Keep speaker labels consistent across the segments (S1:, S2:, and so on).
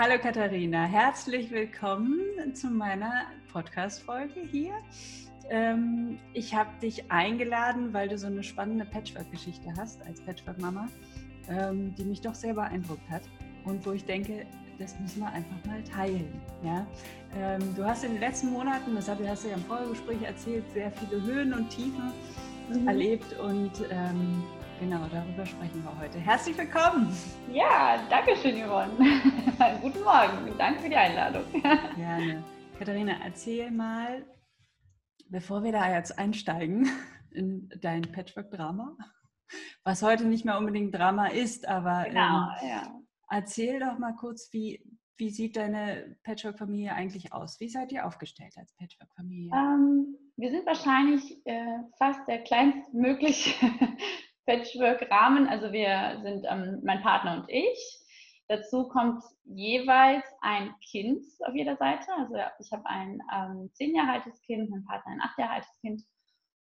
S1: Hallo Katharina, herzlich willkommen zu meiner Podcast-Folge hier. Ähm, ich habe dich eingeladen, weil du so eine spannende Patchwork-Geschichte hast als Patchwork-Mama, ähm, die mich doch sehr beeindruckt hat und wo ich denke, das müssen wir einfach mal teilen. Ja? Ähm, du hast in den letzten Monaten, das hast du ja im Vorgespräch erzählt, sehr viele Höhen und Tiefen mhm. erlebt und ähm, Genau, darüber sprechen wir heute. Herzlich willkommen.
S2: Ja, danke schön, Yvonne. Guten Morgen. Danke für die Einladung.
S1: Gerne. Katharina, erzähl mal, bevor wir da jetzt einsteigen in dein Patchwork-Drama, was heute nicht mehr unbedingt Drama ist, aber genau, ähm, ja. erzähl doch mal kurz, wie, wie sieht deine Patchwork-Familie eigentlich aus? Wie seid ihr aufgestellt als Patchwork-Familie?
S2: Ähm, wir sind wahrscheinlich äh, fast der kleinstmögliche Patchwork-Rahmen. Also wir sind ähm, mein Partner und ich. Dazu kommt jeweils ein Kind auf jeder Seite. Also ich habe ein ähm, zehn Jahre altes Kind, mein Partner ein acht Jahre altes Kind.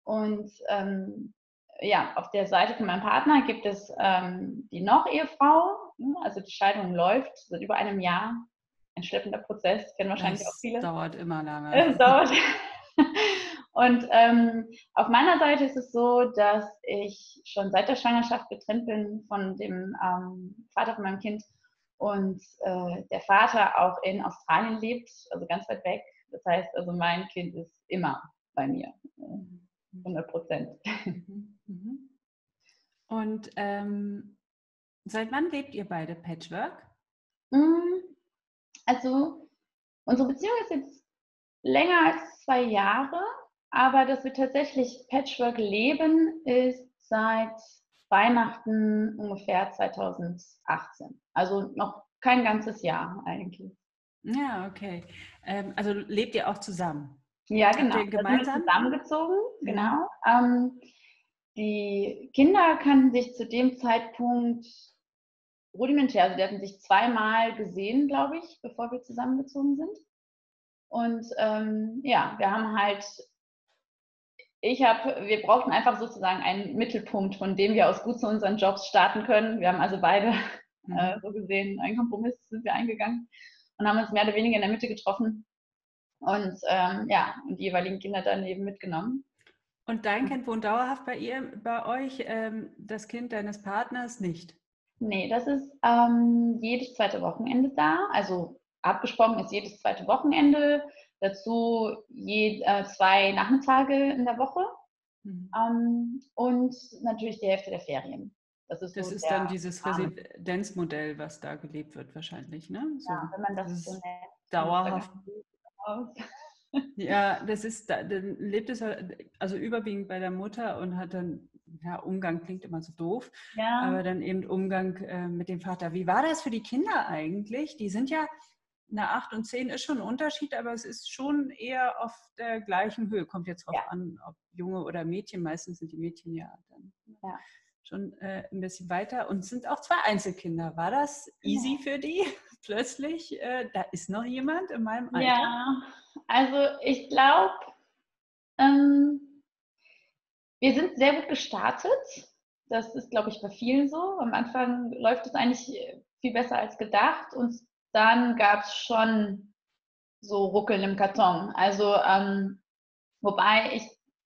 S2: Und ähm, ja, auf der Seite von meinem Partner gibt es ähm, die Noch-Ehefrau. Also die Scheidung läuft seit über einem Jahr. Ein schleppender Prozess, kennen wahrscheinlich
S1: das
S2: auch viele.
S1: Es dauert immer lange.
S2: Es dauert. Und ähm, auf meiner Seite ist es so, dass ich schon seit der Schwangerschaft getrennt bin von dem ähm, Vater von meinem Kind und äh, der Vater auch in Australien lebt, also ganz weit weg. Das heißt, also mein Kind ist immer bei mir, 100 äh, Prozent.
S1: Mhm. Und ähm, seit wann lebt ihr beide Patchwork?
S2: Mm, also unsere Beziehung ist jetzt länger als zwei Jahre. Aber dass wir tatsächlich Patchwork leben, ist seit Weihnachten ungefähr 2018. Also noch kein ganzes Jahr eigentlich.
S1: Ja, okay. Ähm, also lebt ihr auch zusammen?
S2: Ja, genau. Habt ihr gemeinsam? zusammengezogen, genau. Ähm, die Kinder kannten sich zu dem Zeitpunkt rudimentär, also die hatten sich zweimal gesehen, glaube ich, bevor wir zusammengezogen sind. Und ähm, ja, wir haben halt ich habe, wir brauchten einfach sozusagen einen Mittelpunkt, von dem wir aus gut zu unseren Jobs starten können. Wir haben also beide mhm. äh, so gesehen einen Kompromiss sind wir eingegangen und haben uns mehr oder weniger in der Mitte getroffen und ähm, ja, und die jeweiligen Kinder dann eben mitgenommen.
S1: Und dein Kind wohnt dauerhaft bei ihr, bei euch, ähm, das Kind deines Partners nicht?
S2: Nee, das ist ähm, jedes zweite Wochenende da. Also abgesprochen ist jedes zweite Wochenende. Dazu je, äh, zwei Nachmittage in der Woche mhm. ähm, und natürlich die Hälfte der Ferien.
S1: Das ist, das so ist dann dieses Residenzmodell, was da gelebt wird wahrscheinlich, ne?
S2: So, ja, wenn man das, so nennt.
S1: Dauerhaft. Ja, das ist, dann lebt es also überwiegend bei der Mutter und hat dann, ja, Umgang klingt immer so doof, ja. aber dann eben Umgang äh, mit dem Vater. Wie war das für die Kinder eigentlich? Die sind ja, eine 8 und 10 ist schon ein Unterschied, aber es ist schon eher auf der gleichen Höhe. Kommt jetzt drauf ja. an, ob Junge oder Mädchen. Meistens sind die Mädchen ja dann ja. schon äh, ein bisschen weiter und sind auch zwei Einzelkinder. War das easy ja. für die? Plötzlich, äh, da ist noch jemand in meinem Alter?
S2: Ja, also ich glaube, ähm, wir sind sehr gut gestartet. Das ist, glaube ich, bei vielen so. Am Anfang läuft es eigentlich viel besser als gedacht. Und dann gab es schon so Ruckeln im Karton. Also, ähm, wobei ich,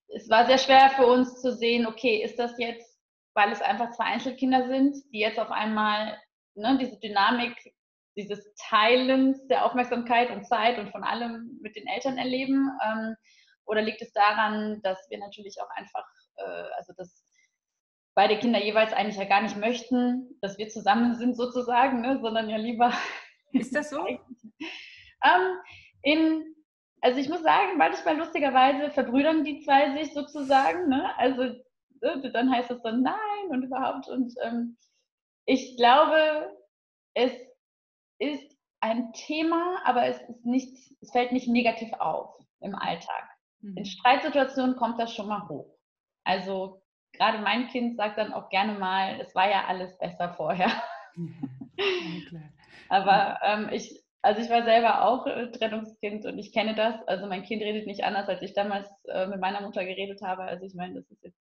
S2: es war sehr schwer für uns zu sehen, okay, ist das jetzt, weil es einfach zwei Einzelkinder sind, die jetzt auf einmal ne, diese Dynamik dieses Teilens der Aufmerksamkeit und Zeit und von allem mit den Eltern erleben? Ähm, oder liegt es daran, dass wir natürlich auch einfach, äh, also dass beide Kinder jeweils eigentlich ja gar nicht möchten, dass wir zusammen sind sozusagen, ne, sondern ja lieber
S1: ist das so?
S2: ähm, in, also ich muss sagen, manchmal lustigerweise verbrüdern die zwei sich sozusagen. Ne? Also äh, dann heißt es dann nein und überhaupt. Und ähm, ich glaube, es ist ein Thema, aber es ist nicht, es fällt nicht negativ auf im Alltag. Mhm. In Streitsituationen kommt das schon mal hoch. Also gerade mein Kind sagt dann auch gerne mal, es war ja alles besser vorher. Ja, aber ähm, ich, also ich war selber auch äh, Trennungskind und ich kenne das. Also mein Kind redet nicht anders, als ich damals äh, mit meiner Mutter geredet habe. Also ich meine, das ist jetzt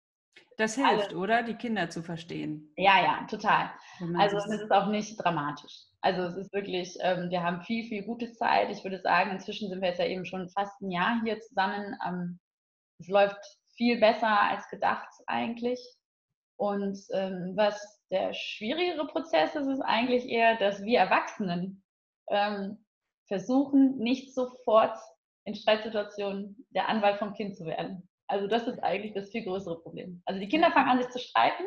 S1: Das hilft, Alle. oder? Die Kinder zu verstehen.
S2: Ja, ja, total. Also es ist auch nicht dramatisch. Also es ist wirklich, ähm, wir haben viel, viel gute Zeit. Ich würde sagen, inzwischen sind wir jetzt ja eben schon fast ein Jahr hier zusammen. Ähm, es läuft viel besser als gedacht eigentlich. Und ähm, was der schwierigere Prozess ist, ist eigentlich eher, dass wir Erwachsenen ähm, versuchen, nicht sofort in Streitsituationen der Anwalt vom Kind zu werden. Also das ist eigentlich das viel größere Problem. Also die Kinder fangen an, sich zu streiten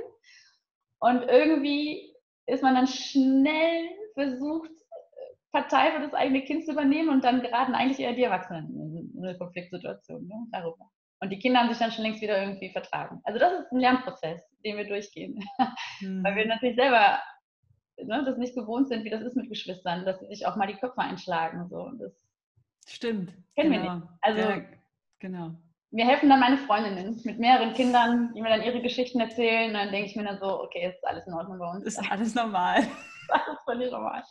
S2: und irgendwie ist man dann schnell versucht, Partei für das eigene Kind zu übernehmen und dann geraten eigentlich eher die Erwachsenen in eine Konfliktsituation ne, darüber. Und die Kinder haben sich dann schon längst wieder irgendwie vertragen. Also das ist ein Lernprozess, den wir durchgehen. Mhm. Weil wir natürlich selber ne, das nicht gewohnt sind, wie das ist mit Geschwistern, dass sie sich auch mal die Köpfe einschlagen. So. Das
S1: Stimmt.
S2: Kennen genau. wir nicht.
S1: Also ja, genau.
S2: Mir helfen dann meine Freundinnen mit mehreren Kindern, die mir dann ihre Geschichten erzählen. Und dann denke ich mir dann so, okay, ist alles in Ordnung bei uns.
S1: Ist alles normal.
S2: ist völlig normal.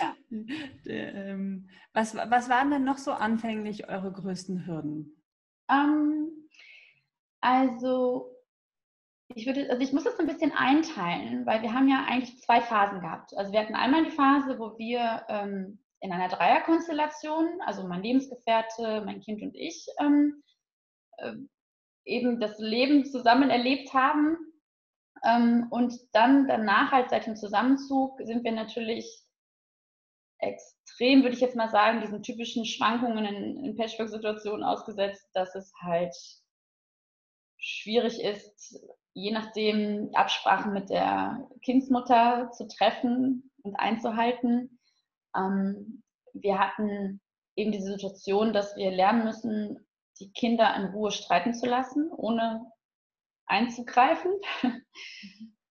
S1: Ja. Ähm, was, was waren denn noch so anfänglich eure größten Hürden?
S2: Ähm, also ich würde, also ich muss das ein bisschen einteilen, weil wir haben ja eigentlich zwei Phasen gehabt. Also wir hatten einmal die Phase, wo wir ähm, in einer Dreierkonstellation, also mein Lebensgefährte, mein Kind und ich, ähm, äh, eben das Leben zusammen erlebt haben. Ähm, und dann danach, halt seit dem Zusammenzug, sind wir natürlich extrem, würde ich jetzt mal sagen, diesen typischen Schwankungen in, in Patchwork-Situationen ausgesetzt, dass es halt schwierig ist, je nachdem Absprachen mit der Kindsmutter zu treffen und einzuhalten. Ähm, wir hatten eben diese Situation, dass wir lernen müssen, die Kinder in Ruhe streiten zu lassen, ohne einzugreifen.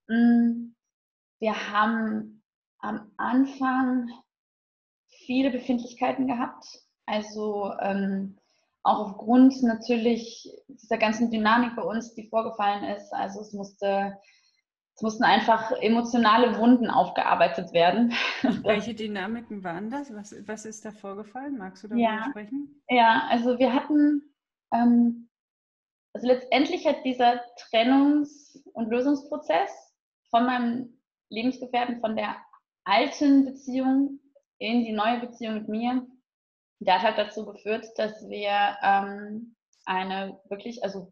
S2: Mm, wir haben am Anfang viele Befindlichkeiten gehabt. Also ähm, auch aufgrund natürlich dieser ganzen Dynamik bei uns, die vorgefallen ist. Also es musste es mussten einfach emotionale Wunden aufgearbeitet werden.
S1: Welche Dynamiken waren das? Was, was ist da vorgefallen? Magst du darüber
S2: ja,
S1: sprechen?
S2: Ja, also wir hatten ähm, also letztendlich hat dieser Trennungs- und Lösungsprozess von meinem Lebensgefährten, von der alten Beziehung in die neue Beziehung mit mir, der hat halt dazu geführt, dass wir ähm, eine wirklich, also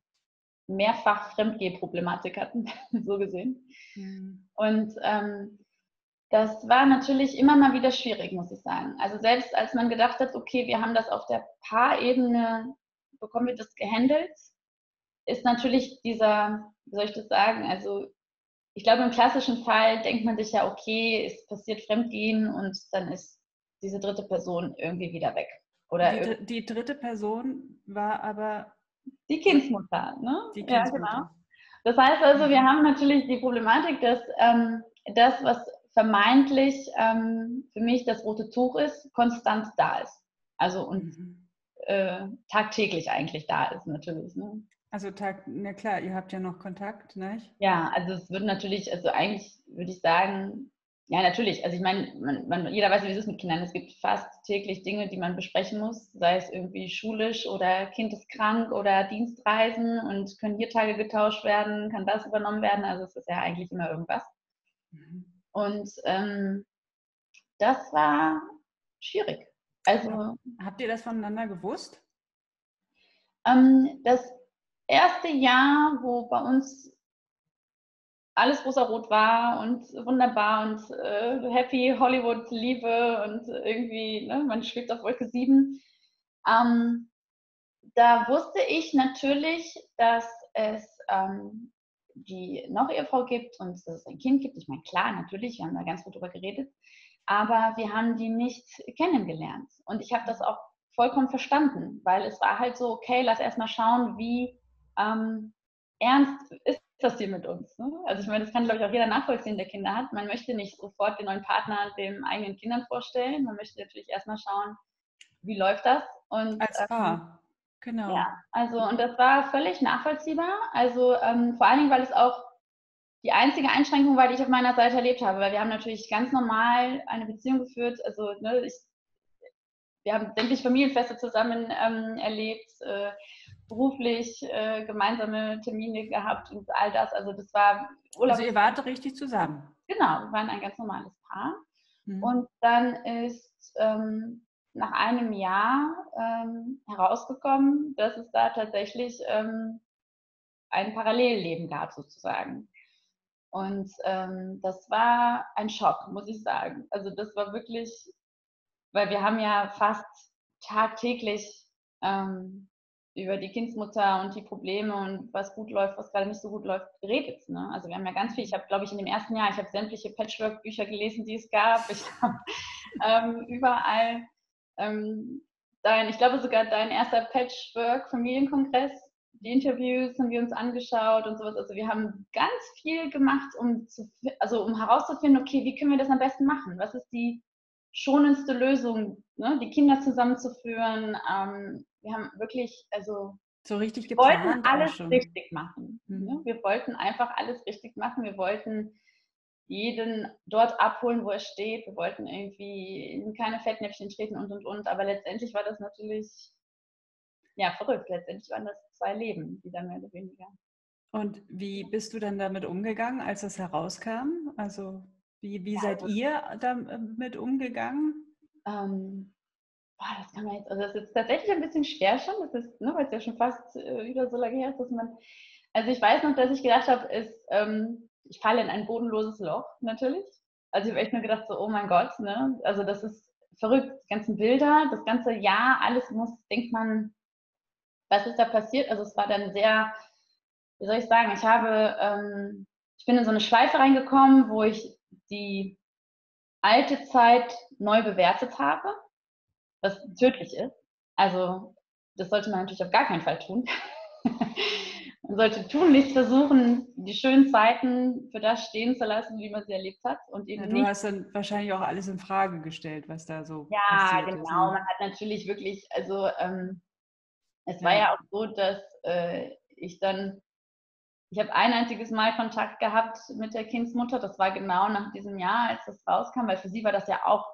S2: mehrfach Fremdgeh-Problematik hatten, so gesehen. Mhm. Und ähm, das war natürlich immer mal wieder schwierig, muss ich sagen. Also selbst als man gedacht hat, okay, wir haben das auf der Paarebene bekommen wir das gehandelt, ist natürlich dieser, wie soll ich das sagen, also ich glaube, im klassischen Fall denkt man sich ja, okay, es passiert Fremdgehen und dann ist diese dritte Person irgendwie wieder weg. Oder
S1: die, die dritte Person war aber
S2: die Kindsmutter, ne?
S1: Die Kindsmutter. Ja, genau.
S2: Das heißt also, wir haben natürlich die Problematik, dass ähm, das, was vermeintlich ähm, für mich das rote Tuch ist, konstant da ist. Also und mhm äh, tagtäglich eigentlich da ist natürlich. Ne?
S1: Also Tag, na klar, ihr habt ja noch Kontakt, nicht?
S2: Ja, also es wird natürlich, also eigentlich würde ich sagen, ja natürlich, also ich meine, man, man, jeder weiß, wie es ist mit Kindern. Es gibt fast täglich Dinge, die man besprechen muss, sei es irgendwie schulisch oder Kind ist krank oder Dienstreisen und können hier Tage getauscht werden, kann das übernommen werden. Also es ist ja eigentlich immer irgendwas. Mhm. Und ähm, das war schwierig.
S1: Also, Habt ihr das voneinander gewusst?
S2: Ähm, das erste Jahr, wo bei uns alles rosa-rot war und wunderbar und äh, happy Hollywood-Liebe und irgendwie, ne, man schwebt auf Wolke 7. Ähm, da wusste ich natürlich, dass es ähm, die noch Ehefrau gibt und dass es ein Kind gibt. Ich meine, klar, natürlich, wir haben da ganz gut drüber geredet aber wir haben die nicht kennengelernt. Und ich habe das auch vollkommen verstanden, weil es war halt so, okay, lass erstmal schauen, wie ähm, ernst ist das hier mit uns. Ne? Also ich meine, das kann, glaube ich, auch jeder nachvollziehen, der Kinder hat. Man möchte nicht sofort den neuen Partner den eigenen Kindern vorstellen. Man möchte natürlich erstmal schauen, wie läuft das. Und,
S1: Als ähm, Paar. Ähm, genau.
S2: Ja, also und das war völlig nachvollziehbar. Also ähm, vor allen Dingen, weil es auch die einzige Einschränkung war, die ich auf meiner Seite erlebt habe, weil wir haben natürlich ganz normal eine Beziehung geführt. Also ne, ich, wir haben sämtliche Familienfeste zusammen ähm, erlebt. Äh, beruflich äh, gemeinsame Termine gehabt und all das. Also das war
S1: Urlaub. Also ihr wart richtig zusammen.
S2: Genau, wir waren ein ganz normales Paar. Mhm. Und dann ist ähm, nach einem Jahr ähm, herausgekommen, dass es da tatsächlich ähm, ein Parallelleben gab sozusagen. Und ähm, das war ein Schock, muss ich sagen. Also das war wirklich, weil wir haben ja fast tagtäglich ähm, über die Kindsmutter und die Probleme und was gut läuft, was gerade nicht so gut läuft, geredet. Ne? Also wir haben ja ganz viel. Ich habe, glaube ich, in dem ersten Jahr, ich habe sämtliche Patchwork-Bücher gelesen, die es gab. Ich habe ähm, überall ähm, dein, ich glaube sogar dein erster Patchwork-Familienkongress, die Interviews haben wir uns angeschaut und sowas. Also wir haben ganz viel gemacht, um zu, also um herauszufinden, okay, wie können wir das am besten machen? Was ist die schonendste Lösung, ne? die Kinder zusammenzuführen? Ähm, wir haben wirklich, also
S1: so richtig
S2: wir wollten alles richtig machen. Mhm. Ne? Wir wollten einfach alles richtig machen. Wir wollten jeden dort abholen, wo er steht. Wir wollten irgendwie in keine Fettnäpfchen treten und und und. Aber letztendlich war das natürlich ja verrückt. Letztendlich waren das zwei Leben, wieder mehr oder weniger.
S1: Und wie bist du dann damit umgegangen, als das herauskam? Also wie, wie ja, seid ihr damit umgegangen?
S2: Ähm, boah, das kann man jetzt, also das ist tatsächlich ein bisschen schwer schon, das ist, ne, weil es ja schon fast äh, wieder so lange her ist, dass man, also ich weiß noch, dass ich gedacht habe, ist, ähm, ich falle in ein bodenloses Loch, natürlich. Also ich habe echt nur gedacht, so, oh mein Gott, ne? Also das ist verrückt, die ganzen Bilder, das ganze Jahr, alles muss, denkt man, was ist da passiert? Also es war dann sehr, wie soll ich sagen, ich habe, ähm, ich bin in so eine Schleife reingekommen, wo ich die alte Zeit neu bewertet habe, was tödlich ist. Also das sollte man natürlich auf gar keinen Fall tun. Man sollte tunlichst versuchen, die schönen Zeiten für das stehen zu lassen, wie man sie erlebt hat. Und
S1: eben ja, du nicht, hast dann wahrscheinlich auch alles in Frage gestellt, was da so
S2: ja, passiert genau. ist. Ja, genau. Man hat natürlich wirklich, also ähm, es war ja auch so, dass äh, ich dann, ich habe ein einziges Mal Kontakt gehabt mit der Kindsmutter. Das war genau nach diesem Jahr, als das rauskam, weil für sie war das ja auch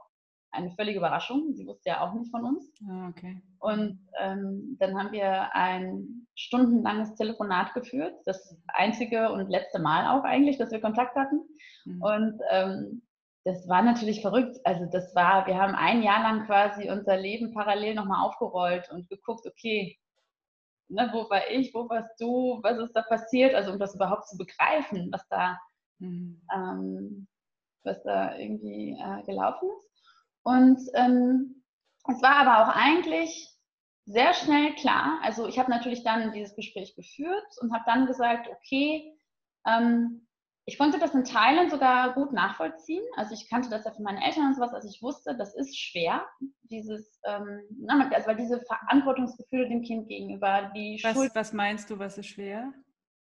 S2: eine völlige Überraschung. Sie wusste ja auch nicht von uns.
S1: Ah, okay.
S2: Und ähm, dann haben wir ein stundenlanges Telefonat geführt. Das einzige und letzte Mal auch eigentlich, dass wir Kontakt hatten. Mhm. Und ähm, das war natürlich verrückt. Also das war, wir haben ein Jahr lang quasi unser Leben parallel nochmal aufgerollt und geguckt, okay, ne, wo war ich, wo warst du, was ist da passiert? Also um das überhaupt zu begreifen, was da, mhm. ähm, was da irgendwie äh, gelaufen ist. Und ähm, es war aber auch eigentlich sehr schnell klar. Also ich habe natürlich dann dieses Gespräch geführt und habe dann gesagt, okay, ähm, ich konnte das in Teilen sogar gut nachvollziehen. Also ich kannte das ja von meinen Eltern und sowas, also ich wusste, das ist schwer, dieses, ähm, also weil diese Verantwortungsgefühle dem Kind gegenüber, die
S1: was, Schuld. Was meinst du, was ist schwer?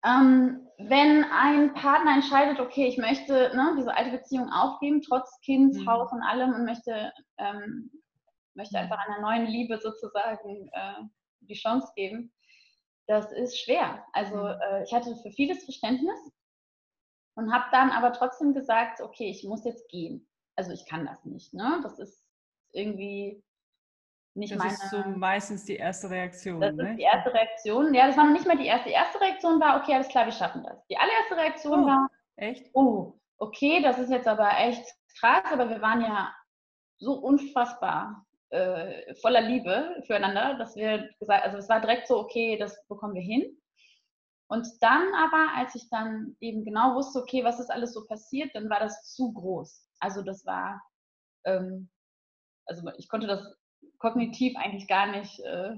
S2: Ähm, wenn ein Partner entscheidet, okay, ich möchte ne, diese alte Beziehung aufgeben, trotz Kind, mhm. Haus und allem und möchte, ähm, möchte mhm. einfach einer neuen Liebe sozusagen äh, die Chance geben, das ist schwer. Also mhm. äh, ich hatte für vieles Verständnis und habe dann aber trotzdem gesagt, okay, ich muss jetzt gehen. Also ich kann das nicht. Ne? Das ist irgendwie nicht
S1: das
S2: meine.
S1: Ist so meistens die erste Reaktion.
S2: Das ne? ist die erste Reaktion. Ja, das war noch nicht mal die erste. Die erste Reaktion war, okay, alles klar, wir schaffen das. Die allererste Reaktion oh, war,
S1: echt?
S2: Oh, okay, das ist jetzt aber echt krass, aber wir waren ja so unfassbar äh, voller Liebe füreinander, dass wir gesagt, also es war direkt so, okay, das bekommen wir hin. Und dann aber, als ich dann eben genau wusste, okay, was ist alles so passiert, dann war das zu groß. Also das war, ähm, also ich konnte das kognitiv eigentlich gar nicht äh,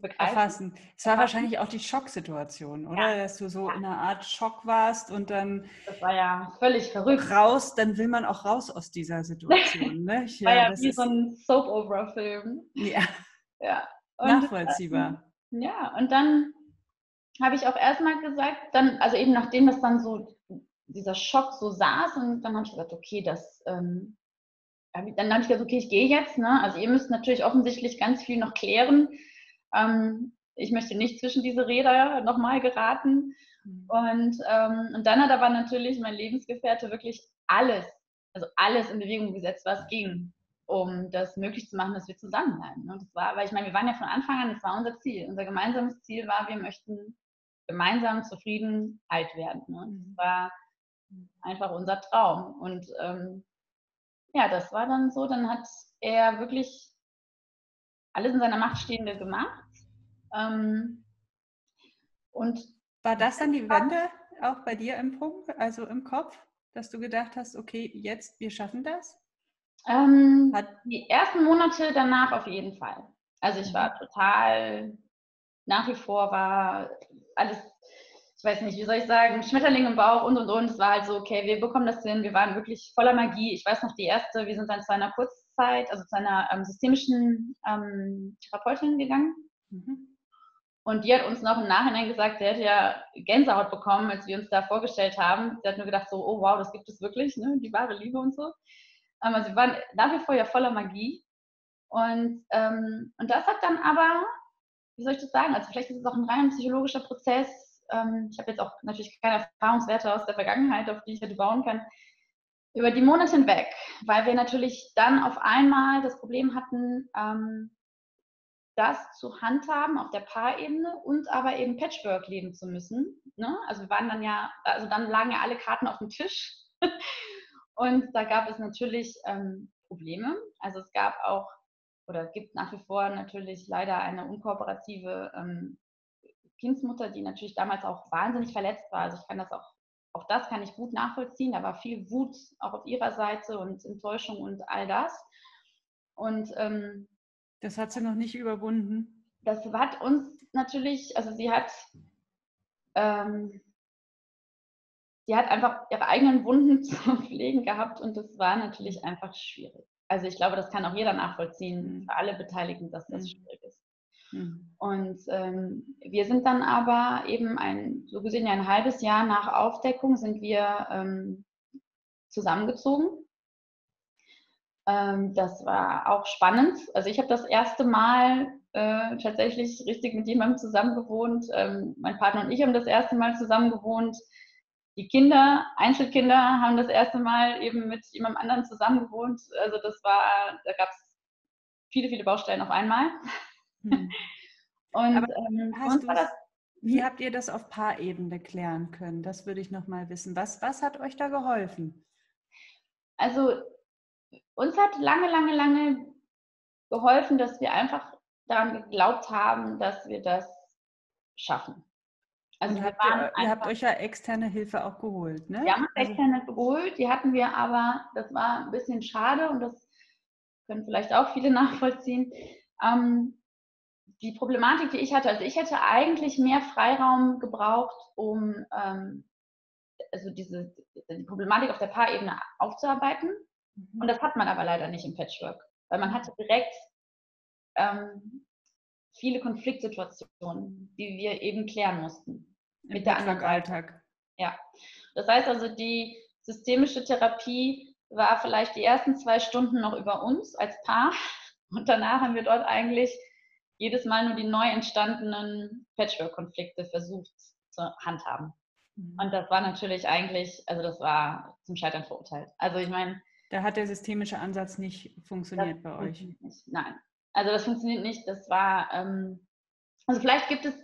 S2: begreifen.
S1: Erfassen. Es war wahrscheinlich auch die Schocksituation, oder? Ja. Dass du so ja. in einer Art Schock warst und dann.
S2: Das war ja völlig verrückt.
S1: Raus, dann will man auch raus aus dieser Situation. Ne?
S2: das war ja, ja wie so ein Soap-Opera-Film.
S1: Ja.
S2: ja.
S1: Und, Nachvollziehbar.
S2: Ähm, ja, und dann habe ich auch erstmal gesagt, dann, also eben nachdem das dann so dieser Schock so saß und dann habe ich gesagt, okay, das ähm, dann habe ich gesagt, okay, ich gehe jetzt. Ne? Also ihr müsst natürlich offensichtlich ganz viel noch klären. Ähm, ich möchte nicht zwischen diese Räder nochmal geraten. Mhm. Und, ähm, und dann hat aber natürlich mein Lebensgefährte wirklich alles, also alles in Bewegung gesetzt, was ging. um das möglich zu machen, dass wir zusammenbleiben. Ne? Das war, weil ich meine, wir waren ja von Anfang an, das war unser Ziel. Unser gemeinsames Ziel war, wir möchten gemeinsam zufrieden alt werden. Ne? Das war einfach unser Traum. Und ähm, ja, das war dann so, dann hat er wirklich alles in seiner Macht Stehende gemacht. Ähm,
S1: und war das dann die Wende auch bei dir im Punkt, also im Kopf, dass du gedacht hast, okay, jetzt, wir schaffen das?
S2: Ähm, die ersten Monate danach auf jeden Fall. Also ich war mhm. total, nach wie vor war alles, weiß nicht, wie soll ich sagen, Schmetterling im Bauch und und und. Es war halt so, okay, wir bekommen das hin, wir waren wirklich voller Magie. Ich weiß noch, die erste, wir sind dann zu einer Kurzzeit, also zu einer ähm, systemischen ähm, Therapeutin gegangen. Mhm. Und die hat uns noch im Nachhinein gesagt, der hätte ja Gänsehaut bekommen, als wir uns da vorgestellt haben. Sie hat nur gedacht, so, oh wow, das gibt es wirklich, ne? die wahre Liebe und so. Aber sie waren nach wie vor ja voller Magie. Und, ähm, und das hat dann aber, wie soll ich das sagen, also vielleicht ist es auch ein rein psychologischer Prozess. Ähm, ich habe jetzt auch natürlich keine Erfahrungswerte aus der Vergangenheit, auf die ich hätte bauen kann. Über die Monate hinweg, weil wir natürlich dann auf einmal das Problem hatten, ähm, das zu handhaben auf der Paarebene und aber eben Patchwork leben zu müssen. Ne? Also wir waren dann ja, also dann lagen ja alle Karten auf dem Tisch und da gab es natürlich ähm, Probleme. Also es gab auch oder gibt nach wie vor natürlich leider eine unkooperative ähm, Kindsmutter, die natürlich damals auch wahnsinnig verletzt war. Also ich kann das auch, auch das kann ich gut nachvollziehen. Da war viel Wut auch auf ihrer Seite und Enttäuschung und all das. Und ähm,
S1: das hat sie noch nicht überwunden.
S2: Das hat uns natürlich, also sie hat ähm, die hat einfach ihre eigenen Wunden zu pflegen gehabt und das war natürlich einfach schwierig. Also ich glaube, das kann auch jeder nachvollziehen, für alle Beteiligten, dass das mhm. schwierig ist. Mhm. Und ähm, wir sind dann aber eben ein, so gesehen ein halbes Jahr nach Aufdeckung sind wir ähm, zusammengezogen. Ähm, das war auch spannend. Also ich habe das erste Mal äh, tatsächlich richtig mit jemandem zusammen gewohnt. Ähm, mein Partner und ich haben das erste Mal zusammen gewohnt die Kinder, Einzelkinder, haben das erste Mal eben mit jemandem anderen zusammen gewohnt. Also das war, da gab es viele, viele Baustellen auf einmal. Hm.
S1: Und ähm, hast das, wie habt ihr das auf Paarebene klären können? Das würde ich noch mal wissen. Was, was hat euch da geholfen?
S2: Also uns hat lange, lange, lange geholfen, dass wir einfach daran geglaubt haben, dass wir das schaffen.
S1: Also habt ihr, ihr, habt euch ja externe Hilfe auch geholt, ne?
S2: Wir haben also externe geholt, die hatten wir aber, das war ein bisschen schade und das können vielleicht auch viele nachvollziehen. Ähm, die Problematik, die ich hatte, also ich hätte eigentlich mehr Freiraum gebraucht, um ähm, also diese die Problematik auf der Paarebene aufzuarbeiten. Mhm. Und das hat man aber leider nicht im Patchwork, weil man hatte direkt ähm, viele Konfliktsituationen, die wir eben klären mussten.
S1: Mit Im der anderen Alltag.
S2: Ja. Das heißt also, die systemische Therapie war vielleicht die ersten zwei Stunden noch über uns als Paar. Und danach haben wir dort eigentlich jedes Mal nur die neu entstandenen Patchwork-Konflikte versucht zu handhaben. Mhm. Und das war natürlich eigentlich, also das war zum Scheitern verurteilt. Also ich meine.
S1: Da hat der systemische Ansatz nicht funktioniert bei euch.
S2: Nicht. Nein. Also das funktioniert nicht. Das war, ähm, also vielleicht gibt es,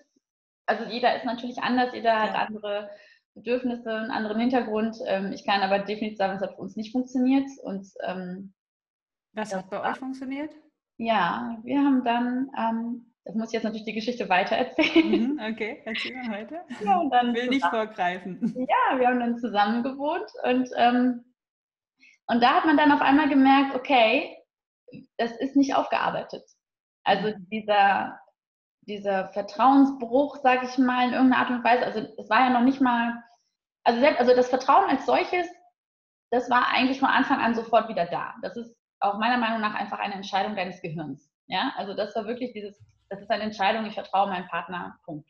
S2: also jeder ist natürlich anders, jeder ja. hat andere Bedürfnisse, einen anderen Hintergrund. Ähm, ich kann aber definitiv sagen, es hat für uns nicht funktioniert. Und, ähm,
S1: Was hat bei war, euch funktioniert?
S2: Ja, wir haben dann, ähm, das muss ich jetzt natürlich die Geschichte weiter erzählen.
S1: Mhm, okay, erzähl mal heute.
S2: Ja, und dann
S1: will nicht vorgreifen.
S2: Ja, wir haben dann zusammen gewohnt und, ähm, und da hat man dann auf einmal gemerkt, okay, das ist nicht aufgearbeitet. Also mhm. dieser, dieser Vertrauensbruch, sage ich mal, in irgendeiner Art und Weise, also es war ja noch nicht mal, also, selbst, also das Vertrauen als solches, das war eigentlich von Anfang an sofort wieder da. Das ist auch meiner Meinung nach einfach eine Entscheidung deines Gehirns. Ja, also das war wirklich dieses, das ist eine Entscheidung, ich vertraue meinem Partner, Punkt.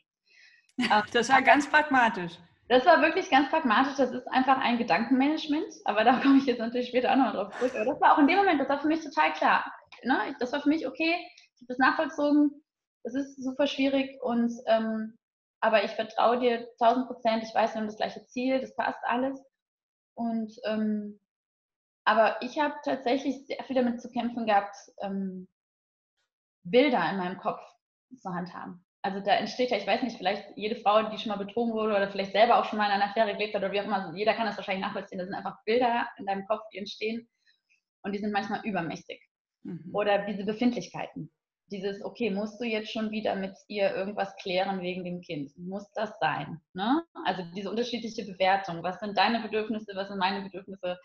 S1: Das war ganz pragmatisch.
S2: Das war wirklich ganz pragmatisch. Das ist einfach ein Gedankenmanagement. Aber da komme ich jetzt natürlich später auch nochmal drauf zurück. Aber das war auch in dem Moment, das war für mich total klar. Ne? Das war für mich okay. Ich habe das nachvollzogen. Das ist super schwierig. Und, ähm, aber ich vertraue dir 1000 Prozent. Ich weiß, wir haben das gleiche Ziel. Das passt alles. Und ähm, aber ich habe tatsächlich sehr viel damit zu kämpfen gehabt, ähm, Bilder in meinem Kopf zu handhaben. Also da entsteht ja, ich weiß nicht, vielleicht jede Frau, die schon mal betrogen wurde oder vielleicht selber auch schon mal in einer Affäre gelebt hat oder wie auch immer, jeder kann das wahrscheinlich nachvollziehen. Das sind einfach Bilder in deinem Kopf, die entstehen und die sind manchmal übermächtig. Mhm. Oder diese Befindlichkeiten. Dieses, okay, musst du jetzt schon wieder mit ihr irgendwas klären wegen dem Kind? Muss das sein? Ne? Also diese unterschiedliche Bewertung. Was sind deine Bedürfnisse? Was sind meine Bedürfnisse?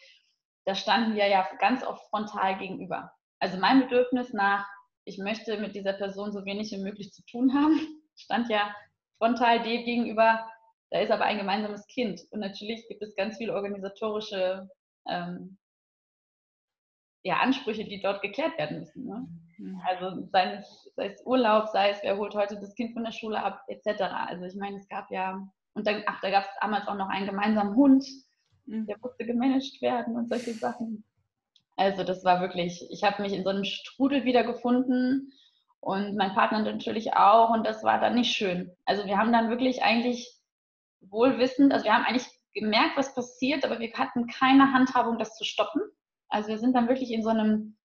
S2: Da standen wir ja ganz oft frontal gegenüber. Also mein Bedürfnis nach ich möchte mit dieser Person so wenig wie möglich zu tun haben, stand ja frontal dem gegenüber, da ist aber ein gemeinsames Kind. Und natürlich gibt es ganz viele organisatorische ähm, ja, Ansprüche, die dort geklärt werden müssen. Ne? Mhm. Also sei es, sei es, Urlaub, sei es, wer holt heute das Kind von der Schule ab, etc. Also ich meine, es gab ja, und dann, ach, da gab es damals auch noch einen gemeinsamen Hund, mhm. der musste gemanagt werden und solche Sachen. Also das war wirklich, ich habe mich in so einem Strudel wiedergefunden und mein Partner natürlich auch und das war dann nicht schön. Also wir haben dann wirklich eigentlich wohlwissend, also wir haben eigentlich gemerkt, was passiert, aber wir hatten keine Handhabung, das zu stoppen. Also wir sind dann wirklich in so einem,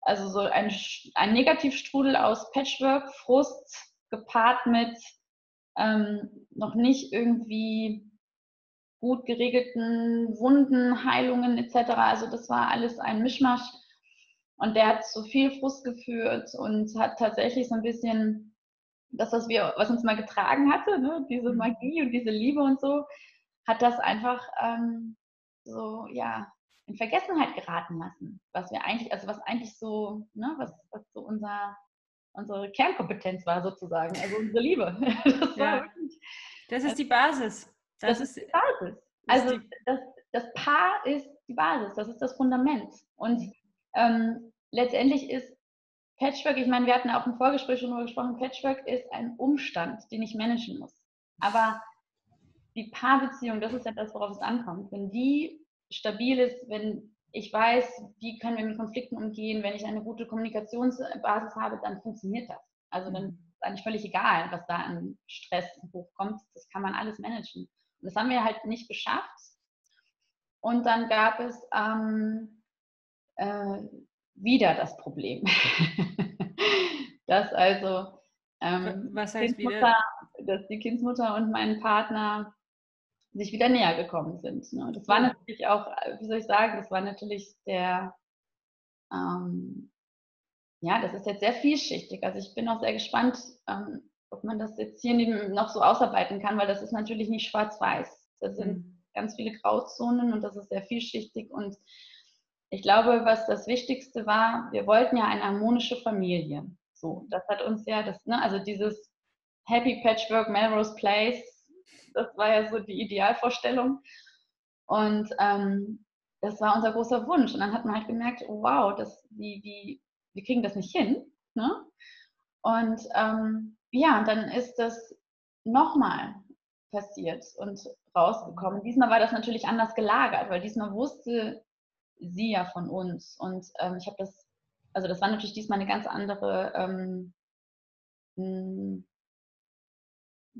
S2: also so ein, ein Negativstrudel aus Patchwork, Frust gepaart mit ähm, noch nicht irgendwie gut geregelten Wunden, Heilungen etc. Also das war alles ein Mischmasch. Und der hat zu viel Frust geführt und hat tatsächlich so ein bisschen das, was wir, was uns mal getragen hatte, ne? diese mhm. Magie und diese Liebe und so, hat das einfach ähm, so, ja, in Vergessenheit geraten lassen. Was wir eigentlich, also was eigentlich so, ne, was, was so unser, unsere Kernkompetenz war sozusagen, also unsere Liebe.
S1: Das, ja. wirklich, das ist die Basis.
S2: Das, das ist die Basis. Also das, das Paar ist die Basis, das ist das Fundament. Und ähm, letztendlich ist Patchwork, ich meine, wir hatten auch im Vorgespräch schon darüber gesprochen, Patchwork ist ein Umstand, den ich managen muss. Aber die Paarbeziehung, das ist ja das, worauf es ankommt. Wenn die stabil ist, wenn ich weiß, wie können wir mit Konflikten umgehen, wenn ich eine gute Kommunikationsbasis habe, dann funktioniert das. Also dann mhm. ist eigentlich völlig egal, was da an Stress hochkommt. Das kann man alles managen. Das haben wir halt nicht geschafft. Und dann gab es ähm, äh, wieder das Problem, dass also ähm, Was heißt wieder? dass die Kindsmutter und mein Partner sich wieder näher gekommen sind. Ne? Das war natürlich auch, wie soll ich sagen, das war natürlich der, ähm, ja, das ist jetzt sehr vielschichtig. Also ich bin auch sehr gespannt, ähm, ob man das jetzt hier noch so ausarbeiten kann, weil das ist natürlich nicht schwarz-weiß. Das sind mhm. ganz viele Grauzonen und das ist sehr vielschichtig. Und ich glaube, was das Wichtigste war, wir wollten ja eine harmonische Familie. So, das hat uns ja das, ne, also dieses Happy Patchwork Melrose Place, das war ja so die Idealvorstellung. Und ähm, das war unser großer Wunsch. Und dann hat man halt gemerkt, oh, wow, das, wie, wie, wir kriegen das nicht hin. Ne? Und ähm, ja, und dann ist das nochmal passiert und rausgekommen. Diesmal war das natürlich anders gelagert, weil diesmal wusste sie ja von uns. Und ähm, ich habe das, also das war natürlich diesmal eine ganz andere, ähm,
S1: hm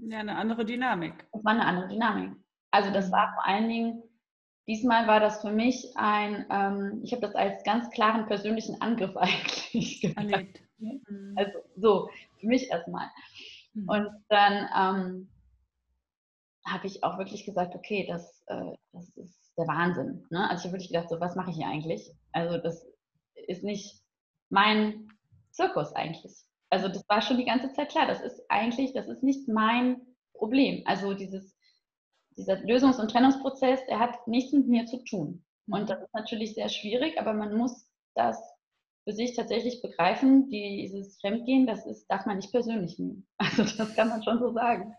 S1: ja, eine andere Dynamik.
S2: Das war eine andere Dynamik. Also das war vor allen Dingen, diesmal war das für mich ein, ähm, ich habe das als ganz klaren persönlichen Angriff eigentlich erlebt. Mhm. Also so, mich erstmal. Mhm. Und dann ähm, habe ich auch wirklich gesagt, okay, das, äh, das ist der Wahnsinn. Ne? Also ich habe wirklich gedacht, so, was mache ich hier eigentlich? Also das ist nicht mein Zirkus eigentlich. Also das war schon die ganze Zeit klar. Das ist eigentlich, das ist nicht mein Problem. Also dieses, dieser Lösungs- und Trennungsprozess, der hat nichts mit mir zu tun. Und mhm. das ist natürlich sehr schwierig, aber man muss das für sich tatsächlich begreifen, dieses Fremdgehen, das ist, darf man nicht persönlich nehmen. Also das kann man schon so sagen.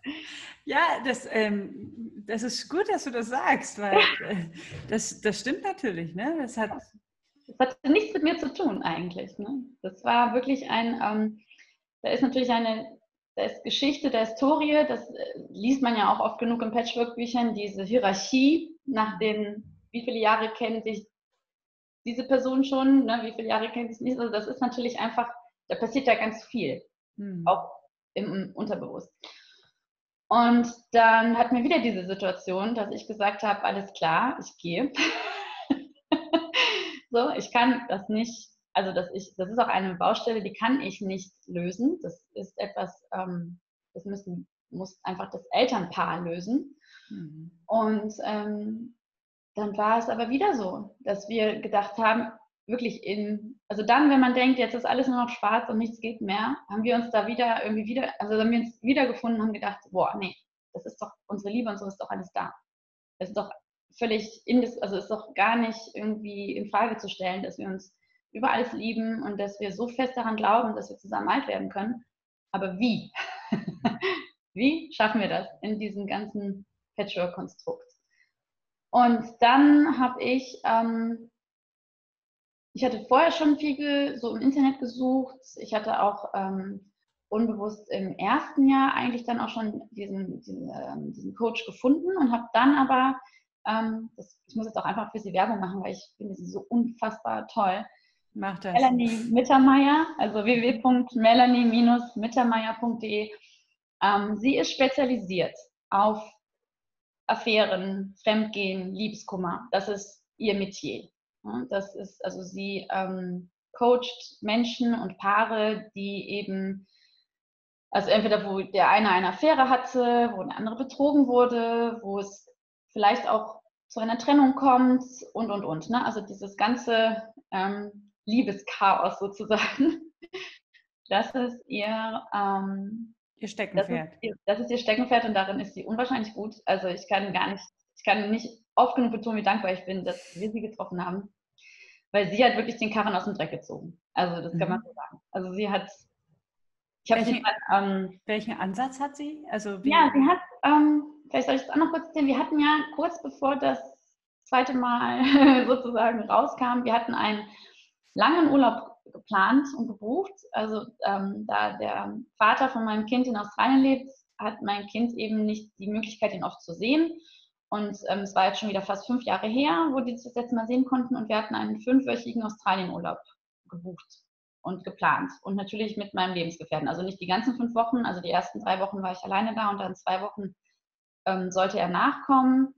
S1: Ja, das, ähm, das ist gut, dass du das sagst, weil äh, das, das stimmt natürlich. Ne? Das, hat
S2: das hatte nichts mit mir zu tun eigentlich. Ne? Das war wirklich ein, ähm, da ist natürlich eine, da ist Geschichte der Historie, das äh, liest man ja auch oft genug in Patchwork-Büchern, diese Hierarchie nach den, wie viele Jahre kennen sich diese Person schon, ne, wie viele Jahre kennt sie nicht. Also das ist natürlich einfach, da passiert ja ganz viel, hm. auch im Unterbewusst. Und dann hatten wir wieder diese Situation, dass ich gesagt habe, alles klar, ich gehe. So, ich kann das nicht, also das, ich, das ist auch eine Baustelle, die kann ich nicht lösen. Das ist etwas, ähm, das müssen, muss einfach das Elternpaar lösen. Mhm. Und ähm, dann war es aber wieder so, dass wir gedacht haben, wirklich in, also dann, wenn man denkt, jetzt ist alles nur noch schwarz und nichts geht mehr, haben wir uns da wieder irgendwie wieder, also haben wir uns wiedergefunden und haben gedacht, boah, nee, das ist doch unsere Liebe und so ist doch alles da. Es ist doch völlig, indis, also ist doch gar nicht irgendwie in Frage zu stellen, dass wir uns über alles lieben und dass wir so fest daran glauben, dass wir zusammen alt werden können. Aber wie? wie schaffen wir das in diesem ganzen Patchwork-Konstrukt? Und dann habe ich, ähm, ich hatte vorher schon viel so im Internet gesucht. Ich hatte auch ähm, unbewusst im ersten Jahr eigentlich dann auch schon diesen, diesen, ähm, diesen Coach gefunden und habe dann aber, ähm, das, ich muss jetzt auch einfach für sie Werbung machen, weil ich finde sie so unfassbar toll.
S1: Macht das.
S2: Melanie Mittermeier, also www.melanie-mittermeier.de. Ähm, sie ist spezialisiert auf Affären, Fremdgehen, Liebeskummer. Das ist ihr Metier. Das ist, also sie ähm, coacht Menschen und Paare, die eben, also entweder wo der eine eine Affäre hatte, wo der andere betrogen wurde, wo es vielleicht auch zu einer Trennung kommt und, und, und. Ne? Also dieses ganze ähm, Liebeschaos sozusagen. Das ist ihr ähm,
S1: Ihr Steckenpferd.
S2: Das ist, das ist, ihr Steckenpferd und darin ist sie unwahrscheinlich gut. Also ich kann gar nicht, ich kann nicht oft genug betonen, wie dankbar ich bin, dass wir sie getroffen haben. Weil sie hat wirklich den Karren aus dem Dreck gezogen. Also das mhm. kann man so sagen. Also sie hat.
S1: Ich welchen, ähm, welchen Ansatz hat sie? Also
S2: wie, ja, sie hat, ähm, vielleicht soll ich das auch noch kurz erzählen, wir hatten ja kurz bevor das zweite Mal sozusagen rauskam, wir hatten einen langen Urlaub geplant und gebucht. Also ähm, da der Vater von meinem Kind in Australien lebt, hat mein Kind eben nicht die Möglichkeit, ihn oft zu sehen. Und ähm, es war jetzt schon wieder fast fünf Jahre her, wo die das letzte Mal sehen konnten. Und wir hatten einen fünfwöchigen Australienurlaub gebucht und geplant. Und natürlich mit meinem Lebensgefährten. Also nicht die ganzen fünf Wochen, also die ersten drei Wochen war ich alleine da und dann zwei Wochen ähm, sollte er nachkommen.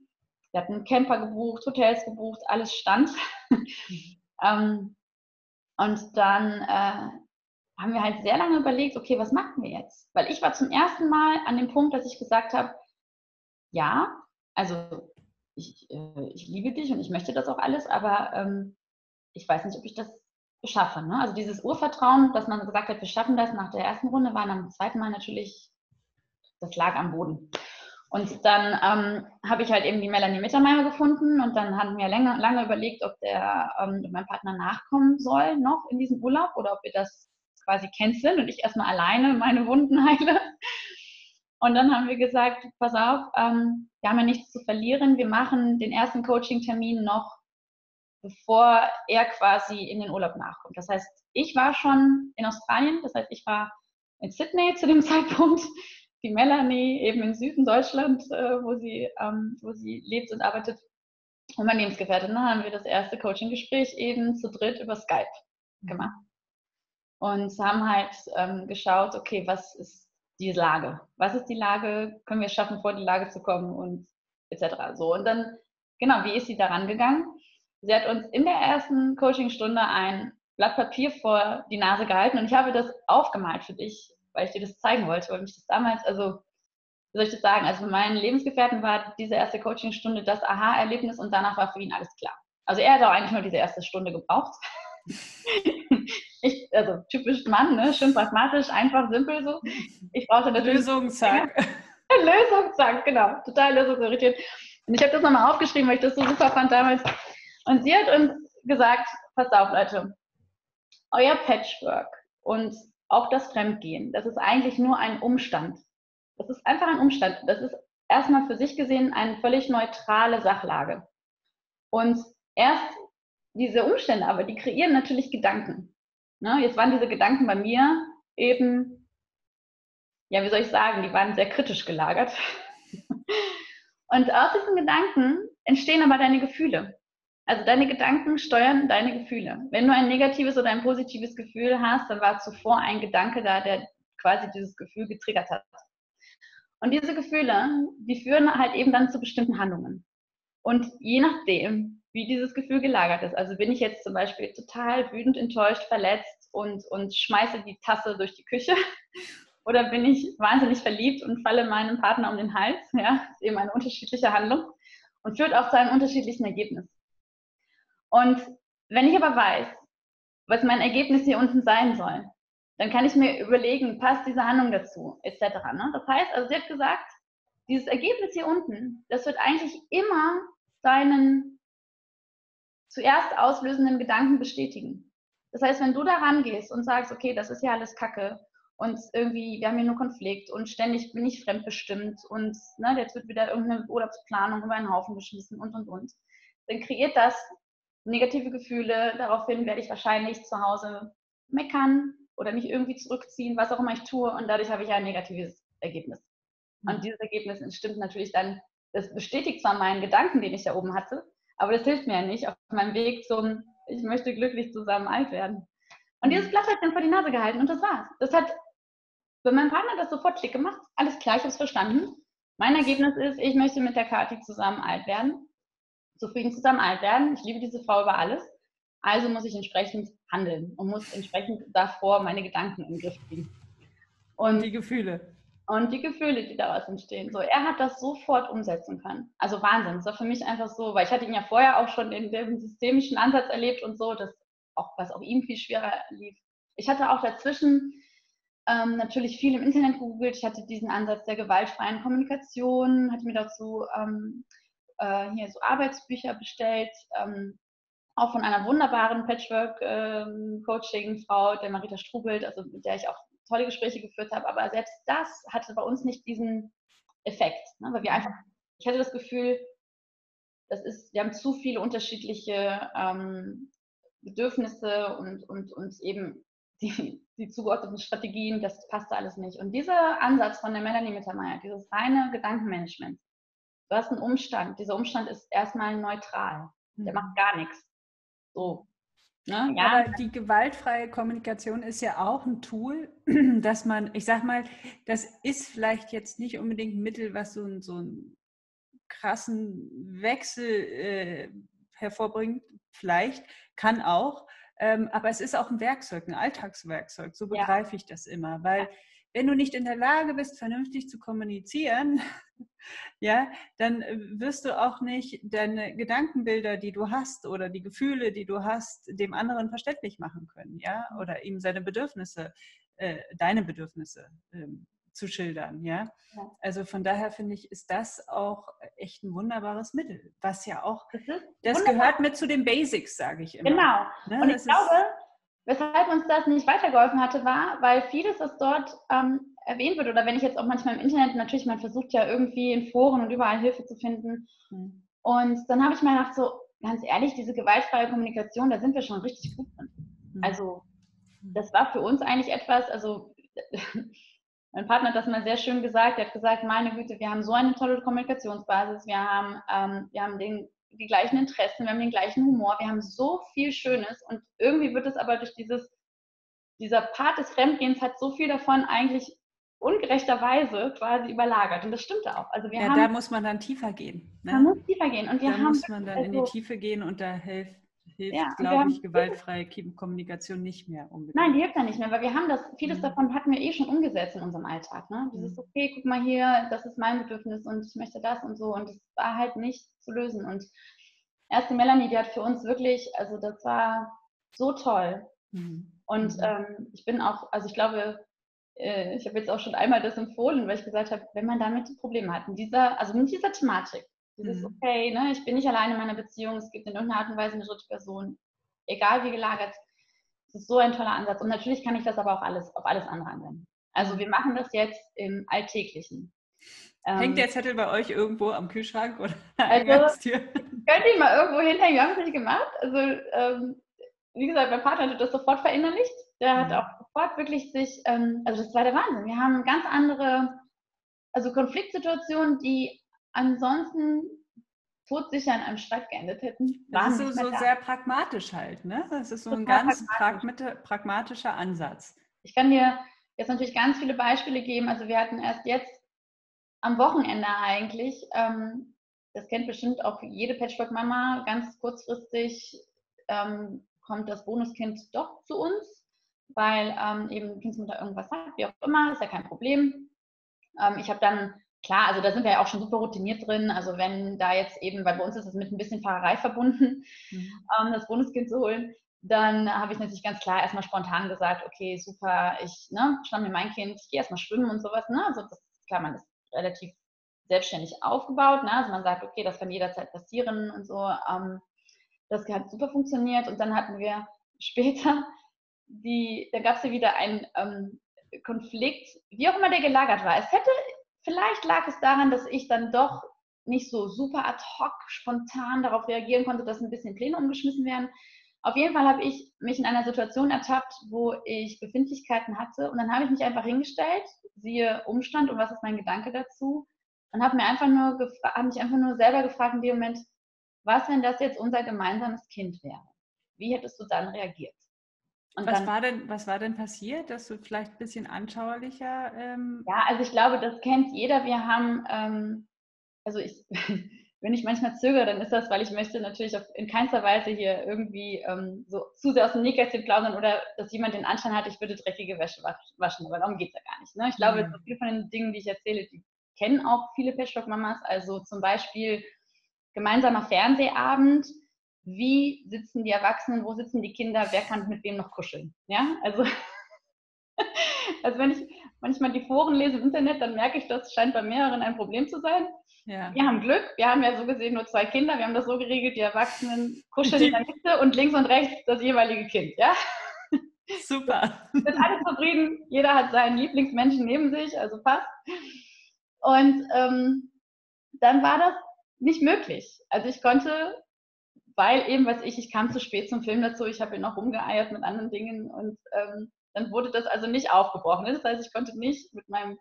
S2: Wir hatten Camper gebucht, Hotels gebucht, alles stand. ähm, und dann äh, haben wir halt sehr lange überlegt, okay, was machen wir jetzt? Weil ich war zum ersten Mal an dem Punkt, dass ich gesagt habe, ja, also ich, äh, ich liebe dich und ich möchte das auch alles, aber ähm, ich weiß nicht, ob ich das schaffe. Ne? Also dieses Urvertrauen, dass man gesagt hat, wir schaffen das nach der ersten Runde, war dann beim zweiten Mal natürlich, das lag am Boden. Und dann ähm, habe ich halt eben die Melanie Mittermeier gefunden und dann hatten wir lange, lange überlegt, ob der ähm, mein Partner nachkommen soll noch in diesem Urlaub oder ob wir das quasi canceln und ich erstmal alleine meine Wunden heile. Und dann haben wir gesagt, pass auf, ähm, wir haben ja nichts zu verlieren, wir machen den ersten Coaching-Termin noch, bevor er quasi in den Urlaub nachkommt. Das heißt, ich war schon in Australien, das heißt, ich war in Sydney zu dem Zeitpunkt die Melanie eben im Süden Deutschland, äh, wo, sie, ähm, wo sie lebt und arbeitet. Und mein Lebensgefährte, ne, haben wir das erste Coaching-Gespräch eben zu dritt über Skype gemacht. Und haben halt ähm, geschaut, okay, was ist die Lage? Was ist die Lage? Können wir es schaffen, vor die Lage zu kommen und etc. So. Und dann, genau, wie ist sie daran gegangen? Sie hat uns in der ersten Coachingstunde ein Blatt Papier vor die Nase gehalten und ich habe das aufgemalt für dich weil ich dir das zeigen wollte, weil mich das damals, also wie soll ich das sagen, also für meinen Lebensgefährten war diese erste Coachingstunde das Aha-Erlebnis und danach war für ihn alles klar. Also er hat auch eigentlich nur diese erste Stunde gebraucht. ich, also typisch Mann, ne? schön pragmatisch, einfach, simpel so.
S1: Ich brauchte natürlich... Lösung, zack.
S2: Lösung, zack, genau. Total lösungsorientiert. Und ich habe das nochmal aufgeschrieben, weil ich das so super fand damals. Und sie hat uns gesagt, passt auf, Leute, euer Patchwork und auch das Fremdgehen, das ist eigentlich nur ein Umstand. Das ist einfach ein Umstand. Das ist erstmal für sich gesehen eine völlig neutrale Sachlage. Und erst diese Umstände aber, die kreieren natürlich Gedanken. Ne? Jetzt waren diese Gedanken bei mir eben, ja, wie soll ich sagen, die waren sehr kritisch gelagert. Und aus diesen Gedanken entstehen aber deine Gefühle. Also deine Gedanken steuern deine Gefühle. Wenn du ein negatives oder ein positives Gefühl hast, dann war zuvor ein Gedanke da, der quasi dieses Gefühl getriggert hat. Und diese Gefühle, die führen halt eben dann zu bestimmten Handlungen. Und je nachdem, wie dieses Gefühl gelagert ist. Also bin ich jetzt zum Beispiel total wütend, enttäuscht, verletzt und, und schmeiße die Tasse durch die Küche oder bin ich wahnsinnig verliebt und falle meinem Partner um den Hals. Ja, ist eben eine unterschiedliche Handlung und führt auch zu einem unterschiedlichen Ergebnis. Und wenn ich aber weiß, was mein Ergebnis hier unten sein soll, dann kann ich mir überlegen, passt diese Handlung dazu, etc. Ne? Das heißt, also sie hat gesagt, dieses Ergebnis hier unten, das wird eigentlich immer deinen zuerst auslösenden Gedanken bestätigen. Das heißt, wenn du da rangehst und sagst, okay, das ist ja alles Kacke und irgendwie, wir haben hier nur Konflikt und ständig bin ich fremdbestimmt und ne, jetzt wird wieder irgendeine Urlaubsplanung über einen Haufen geschmissen und und und, dann kreiert das negative Gefühle. Daraufhin werde ich wahrscheinlich zu Hause meckern oder mich irgendwie zurückziehen, was auch immer ich tue und dadurch habe ich ein negatives Ergebnis. Und mhm. dieses Ergebnis stimmt natürlich dann, das bestätigt zwar meinen Gedanken, den ich da oben hatte, aber das hilft mir ja nicht auf meinem Weg zum, ich möchte glücklich zusammen alt werden. Und dieses Blatt hat dann vor die Nase gehalten und das war's. Das hat bei meinem Partner das sofort Klick gemacht. Alles klar, ich habe es verstanden. Mein Ergebnis ist, ich möchte mit der Kathi zusammen alt werden, zufrieden zusammen alt werden. Ich liebe diese Frau über alles. Also muss ich entsprechend handeln und muss entsprechend davor meine Gedanken im Griff kriegen.
S1: Und die Gefühle.
S2: Und die Gefühle, die daraus entstehen. So, er hat das sofort umsetzen können. Also Wahnsinn. Das war für mich einfach so, weil ich hatte ihn ja vorher auch schon in dem systemischen Ansatz erlebt und so, dass auch, was auch ihm viel schwerer lief. Ich hatte auch dazwischen ähm, natürlich viel im Internet gegoogelt. Ich hatte diesen Ansatz der gewaltfreien Kommunikation, hatte mir dazu ähm, äh, hier so Arbeitsbücher bestellt, ähm, auch von einer wunderbaren Patchwork-Coaching-Frau, ähm, der Marita Strubelt, also mit der ich auch tolle Gespräche geführt habe, aber selbst das hatte bei uns nicht diesen Effekt, ne? weil wir einfach, ich hatte das Gefühl, das ist, wir haben zu viele unterschiedliche ähm, Bedürfnisse und, und, und eben die, die zugeordneten Strategien, das passte alles nicht. Und dieser Ansatz von der Melanie Mittermeier, dieses reine Gedankenmanagement, du hast einen Umstand, dieser Umstand ist erstmal neutral, der mhm. macht gar nichts. So,
S1: Ne? Ja. Aber die gewaltfreie Kommunikation ist ja auch ein Tool, dass man, ich sag mal, das ist vielleicht jetzt nicht unbedingt ein Mittel, was so, ein, so einen krassen Wechsel äh, hervorbringt. Vielleicht, kann auch. Ähm, aber es ist auch ein Werkzeug, ein Alltagswerkzeug. So begreife ja. ich das immer. Weil wenn du nicht in der Lage bist, vernünftig zu kommunizieren, ja, dann äh, wirst du auch nicht deine Gedankenbilder, die du hast oder die Gefühle, die du hast, dem anderen verständlich machen können, ja, oder ihm seine Bedürfnisse, äh, deine Bedürfnisse ähm, zu schildern, ja? ja. Also von daher finde ich, ist das auch echt ein wunderbares Mittel, was ja auch, das, das gehört mit zu den Basics, sage ich immer.
S2: Genau. Ne? Und ich glaube, weshalb uns das nicht weitergeholfen hatte, war, weil vieles, was dort ähm, erwähnt wird oder wenn ich jetzt auch manchmal im Internet, natürlich, man versucht ja irgendwie in Foren und überall Hilfe zu finden. Mhm. Und dann habe ich mir gedacht, so ganz ehrlich, diese gewaltfreie Kommunikation, da sind wir schon richtig gut drin. Mhm. Also das war für uns eigentlich etwas, also mein Partner hat das mal sehr schön gesagt, er hat gesagt, meine Güte, wir haben so eine tolle Kommunikationsbasis, wir haben, ähm, wir haben den, die gleichen Interessen, wir haben den gleichen Humor, wir haben so viel Schönes und irgendwie wird es aber durch dieses dieser Part des Fremdgehens hat so viel davon eigentlich ungerechterweise quasi überlagert. Und das stimmte auch.
S1: Also wir ja, haben, da muss man dann tiefer gehen.
S2: Ne? Man muss tiefer gehen. Und wir
S1: da
S2: haben
S1: muss man dann also, in die also Tiefe gehen und da hilft, hilft ja, glaube ich, gewaltfreie Kommunikation nicht mehr
S2: unbedingt. Nein, die hilft ja nicht mehr, weil wir haben das, vieles mhm. davon hatten wir eh schon umgesetzt in unserem Alltag. Ne? Dieses, mhm. okay, guck mal hier, das ist mein Bedürfnis und ich möchte das und so. Und es war halt nicht zu lösen. Und erst die Melanie, die hat für uns wirklich, also das war so toll. Mhm. Und mhm. ähm, ich bin auch, also ich glaube, äh, ich habe jetzt auch schon einmal das empfohlen, weil ich gesagt habe, wenn man damit Probleme hat, in dieser, also mit dieser Thematik, dieses, mhm. okay, ne, ich bin nicht alleine in meiner Beziehung, es gibt in irgendeiner Art und Weise eine dritte Person, egal wie gelagert, das ist so ein toller Ansatz. Und natürlich kann ich das aber auch alles auf alles andere anwenden. Also wir machen das jetzt im Alltäglichen.
S1: Hängt ähm, der Zettel bei euch irgendwo am Kühlschrank oder
S2: also, Könnte ich mal irgendwo hinhängen, wir haben es nicht gemacht. Also ähm, wie gesagt, mein Partner hat das sofort verinnerlicht. Der hat mhm. auch sofort wirklich sich, ähm, also das war der Wahnsinn. Wir haben ganz andere, also Konfliktsituationen, die ansonsten todsicher in einem Streit geendet hätten.
S1: Das ist so, so sehr pragmatisch halt, ne? Das ist so ein ganz pragmatisch. pragmatischer Ansatz.
S2: Ich kann dir jetzt natürlich ganz viele Beispiele geben. Also wir hatten erst jetzt am Wochenende eigentlich ähm, das kennt bestimmt auch jede Patchwork-Mama, ganz kurzfristig ähm, kommt das Bonuskind doch zu uns, weil ähm, eben Kindsmutter irgendwas hat, wie auch immer, ist ja kein Problem. Ähm, ich habe dann, klar, also da sind wir ja auch schon super routiniert drin, also wenn da jetzt eben, weil bei uns ist es mit ein bisschen Fahrerei verbunden, mhm. Ähm, das Bonuskind zu holen, dann habe ich natürlich ganz klar erstmal spontan gesagt, okay, super, ich ne, schnapp mir mein Kind, ich gehe erstmal schwimmen und sowas. Ne? Also das ist klar, man ist relativ selbstständig aufgebaut. Ne? Also man sagt, okay, das kann jederzeit passieren und so. Ähm, das hat super funktioniert. Und dann hatten wir später, die, da gab es ja wieder einen ähm, Konflikt, wie auch immer der gelagert war. Es hätte, vielleicht lag es daran, dass ich dann doch nicht so super ad hoc spontan darauf reagieren konnte, dass ein bisschen Pläne umgeschmissen werden. Auf jeden Fall habe ich mich in einer Situation ertappt, wo ich Befindlichkeiten hatte und dann habe ich mich einfach hingestellt, siehe Umstand und was ist mein Gedanke dazu und habe mir einfach nur habe mich einfach nur selber gefragt in dem Moment, was, wenn das jetzt unser gemeinsames Kind wäre? Wie hättest du dann reagiert?
S1: Und was, dann, war denn, was war denn passiert, dass du vielleicht ein bisschen anschaulicher?
S2: Ähm ja, also ich glaube, das kennt jeder. Wir haben, ähm, also ich, wenn ich manchmal zögere, dann ist das, weil ich möchte natürlich auf, in keinster Weise hier irgendwie ähm, so zu sehr aus dem Nähkästchen plaudern oder dass jemand den Anschein hat, ich würde dreckige Wäsche waschen, aber darum geht es ja gar nicht. Ne? Ich glaube, mhm. so viele von den Dingen, die ich erzähle, die kennen auch viele Patchwork-Mamas. Also zum Beispiel gemeinsamer Fernsehabend. Wie sitzen die Erwachsenen? Wo sitzen die Kinder? Wer kann mit wem noch kuscheln? Ja, also, also wenn ich manchmal die Foren lese im Internet, dann merke ich, das scheint bei mehreren ein Problem zu sein. Ja. Wir haben Glück, wir haben ja so gesehen nur zwei Kinder, wir haben das so geregelt, die Erwachsenen kuscheln in der Mitte und links und rechts das jeweilige Kind, ja?
S1: Super.
S2: Sind alle zufrieden, jeder hat seinen Lieblingsmenschen neben sich, also passt. Und ähm, dann war das nicht möglich. Also ich konnte, weil eben, was ich, ich kam zu spät zum Film dazu, ich habe ihn noch rumgeeiert mit anderen Dingen und ähm, dann wurde das also nicht aufgebrochen. Das heißt, ich konnte nicht mit meinem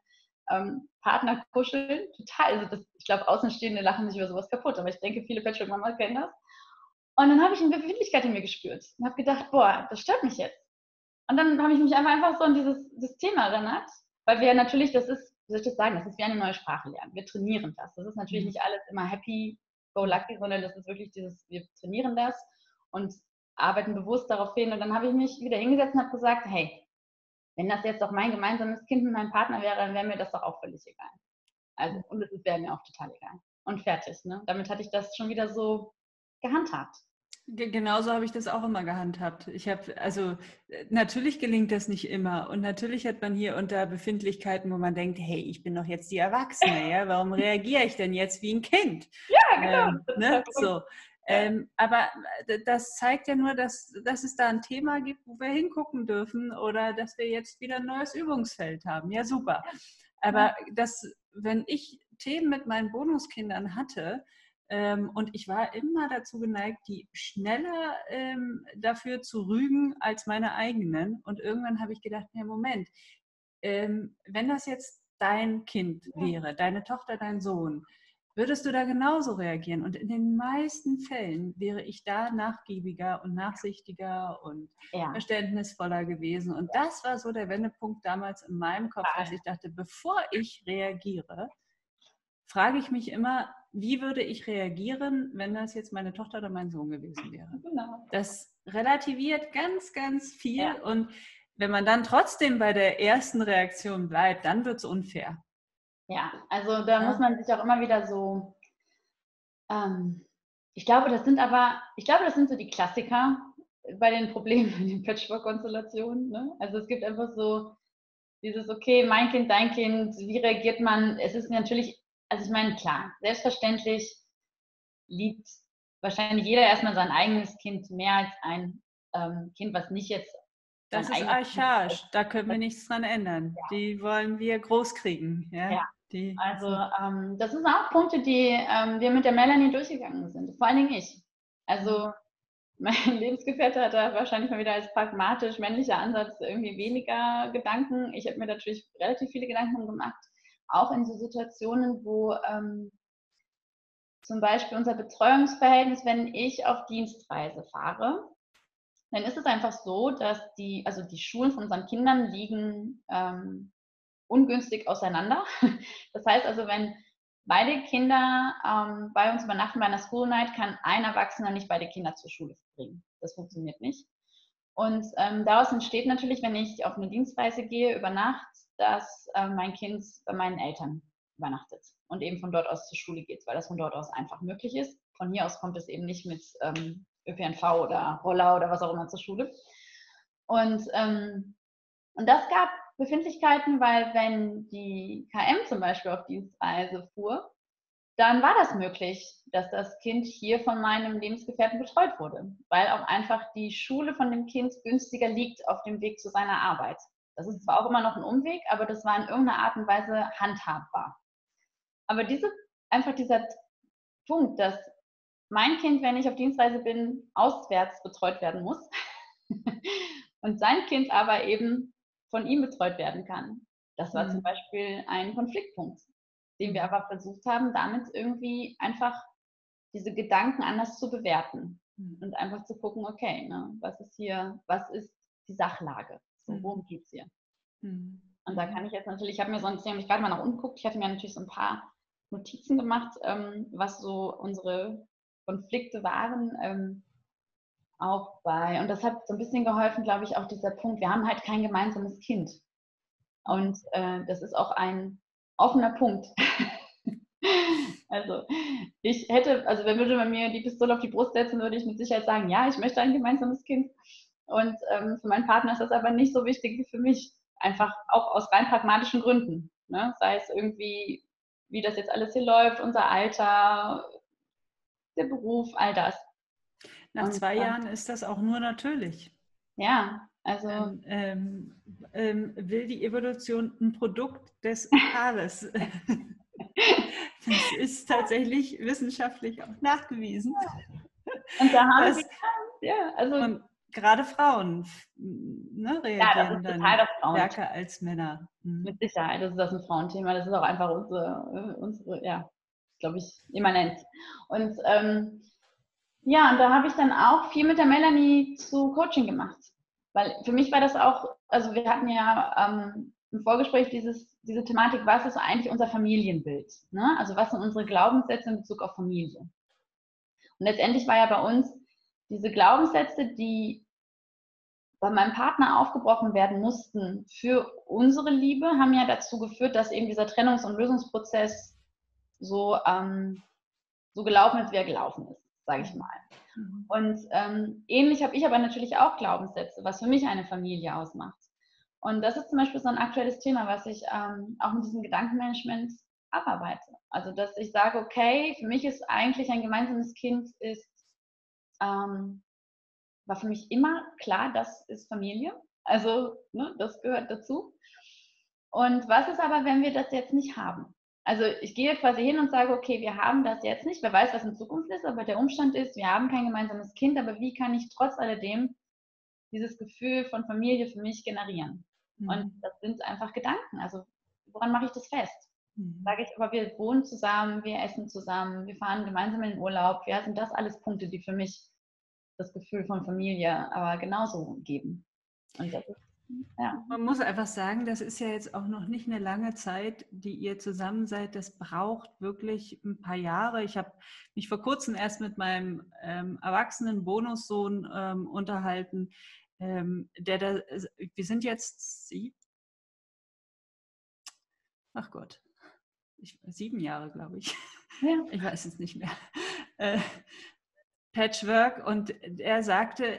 S2: ähm, Partner kuscheln. Total, also das, ich glaube, Außenstehende lachen sich über sowas kaputt, aber ich denke, viele Patchwork-Mama kennen das. Und dann habe ich eine Befindlichkeit in mir gespürt und habe gedacht, boah, das stört mich jetzt. Und dann habe ich mich einfach, einfach so in dieses, dieses Thema erinnert, weil wir natürlich, das ist wie soll ich das sagen, das ist wie eine neue Sprache lernen. Wir trainieren das. Das ist natürlich mhm. nicht alles immer happy, go lucky, sondern das ist wirklich dieses, wir trainieren das und arbeiten bewusst darauf hin. Und dann habe ich mich wieder hingesetzt und habe gesagt, hey, wenn das jetzt doch mein gemeinsames Kind mit meinem Partner wäre, dann wäre mir das doch auch völlig egal. Also, und es wäre mir auch total egal. Und fertig. Ne? Damit hatte ich das schon wieder so gehandhabt.
S1: Genauso habe ich das auch immer gehandhabt. Ich habe, also äh, natürlich gelingt das nicht immer und natürlich hat man hier unter Befindlichkeiten, wo man denkt, hey, ich bin doch jetzt die Erwachsene, ja, warum reagiere ich denn jetzt wie ein Kind?
S2: Ja, genau. Ähm,
S1: ne? So. Ähm, aber äh, das zeigt ja nur, dass, dass es da ein Thema gibt, wo wir hingucken dürfen oder dass wir jetzt wieder ein neues Übungsfeld haben. Ja, super. Aber das, wenn ich Themen mit meinen Bonuskindern hatte, und ich war immer dazu geneigt, die schneller ähm, dafür zu rügen als meine eigenen. Und irgendwann habe ich gedacht, ja, Moment, ähm, wenn das jetzt dein Kind wäre, deine Tochter, dein Sohn, würdest du da genauso reagieren? Und in den meisten Fällen wäre ich da nachgiebiger und nachsichtiger und ja. verständnisvoller gewesen. Und das war so der Wendepunkt damals in meinem Kopf, dass ich dachte, bevor ich reagiere, frage ich mich immer, wie würde ich reagieren, wenn das jetzt meine Tochter oder mein Sohn gewesen wäre? Genau. Das relativiert ganz, ganz viel. Ja. Und wenn man dann trotzdem bei der ersten Reaktion bleibt, dann wird es unfair.
S2: Ja, also da ja. muss man sich auch immer wieder so. Ähm, ich glaube, das sind aber, ich glaube, das sind so die Klassiker bei den Problemen in den Patchwork-Konstellationen. Ne? Also es gibt einfach so dieses, okay, mein Kind, dein Kind, wie reagiert man? Es ist natürlich also ich meine, klar, selbstverständlich liebt wahrscheinlich jeder erstmal sein eigenes Kind mehr als ein ähm, Kind, was nicht jetzt.
S1: Das ist archaisch, da können wir nichts dran ändern. Ja. Die wollen wir groß kriegen. Ja, ja.
S2: Die, also ähm, das sind auch Punkte, die ähm, wir mit der Melanie durchgegangen sind. Vor allen Dingen ich. Also mein Lebensgefährte hat da wahrscheinlich mal wieder als pragmatisch männlicher Ansatz irgendwie weniger Gedanken. Ich habe mir natürlich relativ viele Gedanken gemacht auch in so Situationen, wo ähm, zum Beispiel unser Betreuungsverhältnis, wenn ich auf Dienstreise fahre, dann ist es einfach so, dass die, also die Schulen von unseren Kindern liegen ähm, ungünstig auseinander. Das heißt also, wenn beide Kinder ähm, bei uns übernachten bei einer School Night, kann ein Erwachsener nicht beide Kinder zur Schule bringen. Das funktioniert nicht. Und ähm, daraus entsteht natürlich, wenn ich auf eine Dienstreise gehe über Nacht, dass äh, mein Kind bei meinen Eltern übernachtet und eben von dort aus zur Schule geht, weil das von dort aus einfach möglich ist. Von hier aus kommt es eben nicht mit ähm, ÖPNV oder Roller oder was auch immer zur Schule. Und, ähm, und das gab Befindlichkeiten, weil wenn die KM zum Beispiel auf Dienstreise fuhr, dann war das möglich, dass das Kind hier von meinem Lebensgefährten betreut wurde, weil auch einfach die Schule von dem Kind günstiger liegt auf dem Weg zu seiner Arbeit. Das ist zwar auch immer noch ein Umweg, aber das war in irgendeiner Art und Weise handhabbar. Aber diese, einfach dieser Punkt, dass mein Kind, wenn ich auf Dienstreise bin, auswärts betreut werden muss und sein Kind aber eben von ihm betreut werden kann. Das war mhm. zum Beispiel ein Konfliktpunkt, den wir aber versucht haben, damit irgendwie einfach diese Gedanken anders zu bewerten mhm. und einfach zu gucken, okay, ne, was ist hier, was ist die Sachlage? So, mhm. worum geht es hier? Mhm. Und da kann ich jetzt natürlich, ich habe mir sonst nämlich gerade mal nach unten geguckt, ich hatte mir natürlich so ein paar Notizen gemacht, ähm, was so unsere Konflikte waren. Ähm, auch bei, und das hat so ein bisschen geholfen, glaube ich, auch dieser Punkt, wir haben halt kein gemeinsames Kind. Und äh, das ist auch ein offener Punkt. also ich hätte, also wenn würde man mir die Pistole auf die Brust setzen, würde ich mit Sicherheit sagen, ja, ich möchte ein gemeinsames Kind. Und ähm, für meinen Partner ist das aber nicht so wichtig wie für mich. Einfach auch aus rein pragmatischen Gründen. Ne? Sei es irgendwie, wie das jetzt alles hier läuft, unser Alter, der Beruf, all das.
S1: Nach und, zwei Jahren ist das auch nur natürlich.
S2: Ja, also.
S1: Ähm, ähm, ähm, will die Evolution ein Produkt des Paares? das ist tatsächlich wissenschaftlich auch nachgewiesen.
S2: Und da haben wir, ja, also.
S1: Gerade Frauen ne, reagieren ja, dann stärker als Männer.
S2: Mhm. Mit Sicherheit, das ist das ein Frauenthema. Das ist auch einfach unsere, unsere ja, glaube ich, immanent. Und ähm, ja, und da habe ich dann auch viel mit der Melanie zu Coaching gemacht. Weil für mich war das auch, also wir hatten ja ähm, im Vorgespräch dieses, diese Thematik, was ist eigentlich unser Familienbild? Ne? Also was sind unsere Glaubenssätze in Bezug auf Familie? Und letztendlich war ja bei uns diese Glaubenssätze, die bei meinem Partner aufgebrochen werden mussten für unsere Liebe, haben ja dazu geführt, dass eben dieser Trennungs- und Lösungsprozess so, ähm, so gelaufen ist, wie er gelaufen ist sage ich mal. Mhm. Und ähm, ähnlich habe ich aber natürlich auch Glaubenssätze, was für mich eine Familie ausmacht. Und das ist zum Beispiel so ein aktuelles Thema, was ich ähm, auch mit diesem Gedankenmanagement abarbeite. Also, dass ich sage, okay, für mich ist eigentlich ein gemeinsames Kind ist, ähm, war für mich immer klar, das ist Familie. Also, ne, das gehört dazu. Und was ist aber, wenn wir das jetzt nicht haben? Also ich gehe quasi hin und sage, okay, wir haben das jetzt nicht, wer weiß, was in Zukunft ist, aber der Umstand ist, wir haben kein gemeinsames Kind, aber wie kann ich trotz alledem dieses Gefühl von Familie für mich generieren? Mhm. Und das sind einfach Gedanken. Also woran mache ich das fest? Mhm. Sage ich, aber wir wohnen zusammen, wir essen zusammen, wir fahren gemeinsam in den Urlaub. Ja, sind das alles Punkte, die für mich das Gefühl von Familie aber genauso geben.
S1: Und das ist ja. Man muss einfach sagen, das ist ja jetzt auch noch nicht eine lange Zeit, die ihr zusammen seid. Das braucht wirklich ein paar Jahre. Ich habe mich vor kurzem erst mit meinem ähm, erwachsenen Bonussohn ähm, unterhalten, ähm, der da, wir sind jetzt sieben, ach Gott, ich, sieben Jahre, glaube ich. Ja. Ich weiß es nicht mehr. Äh, Patchwork und er sagte,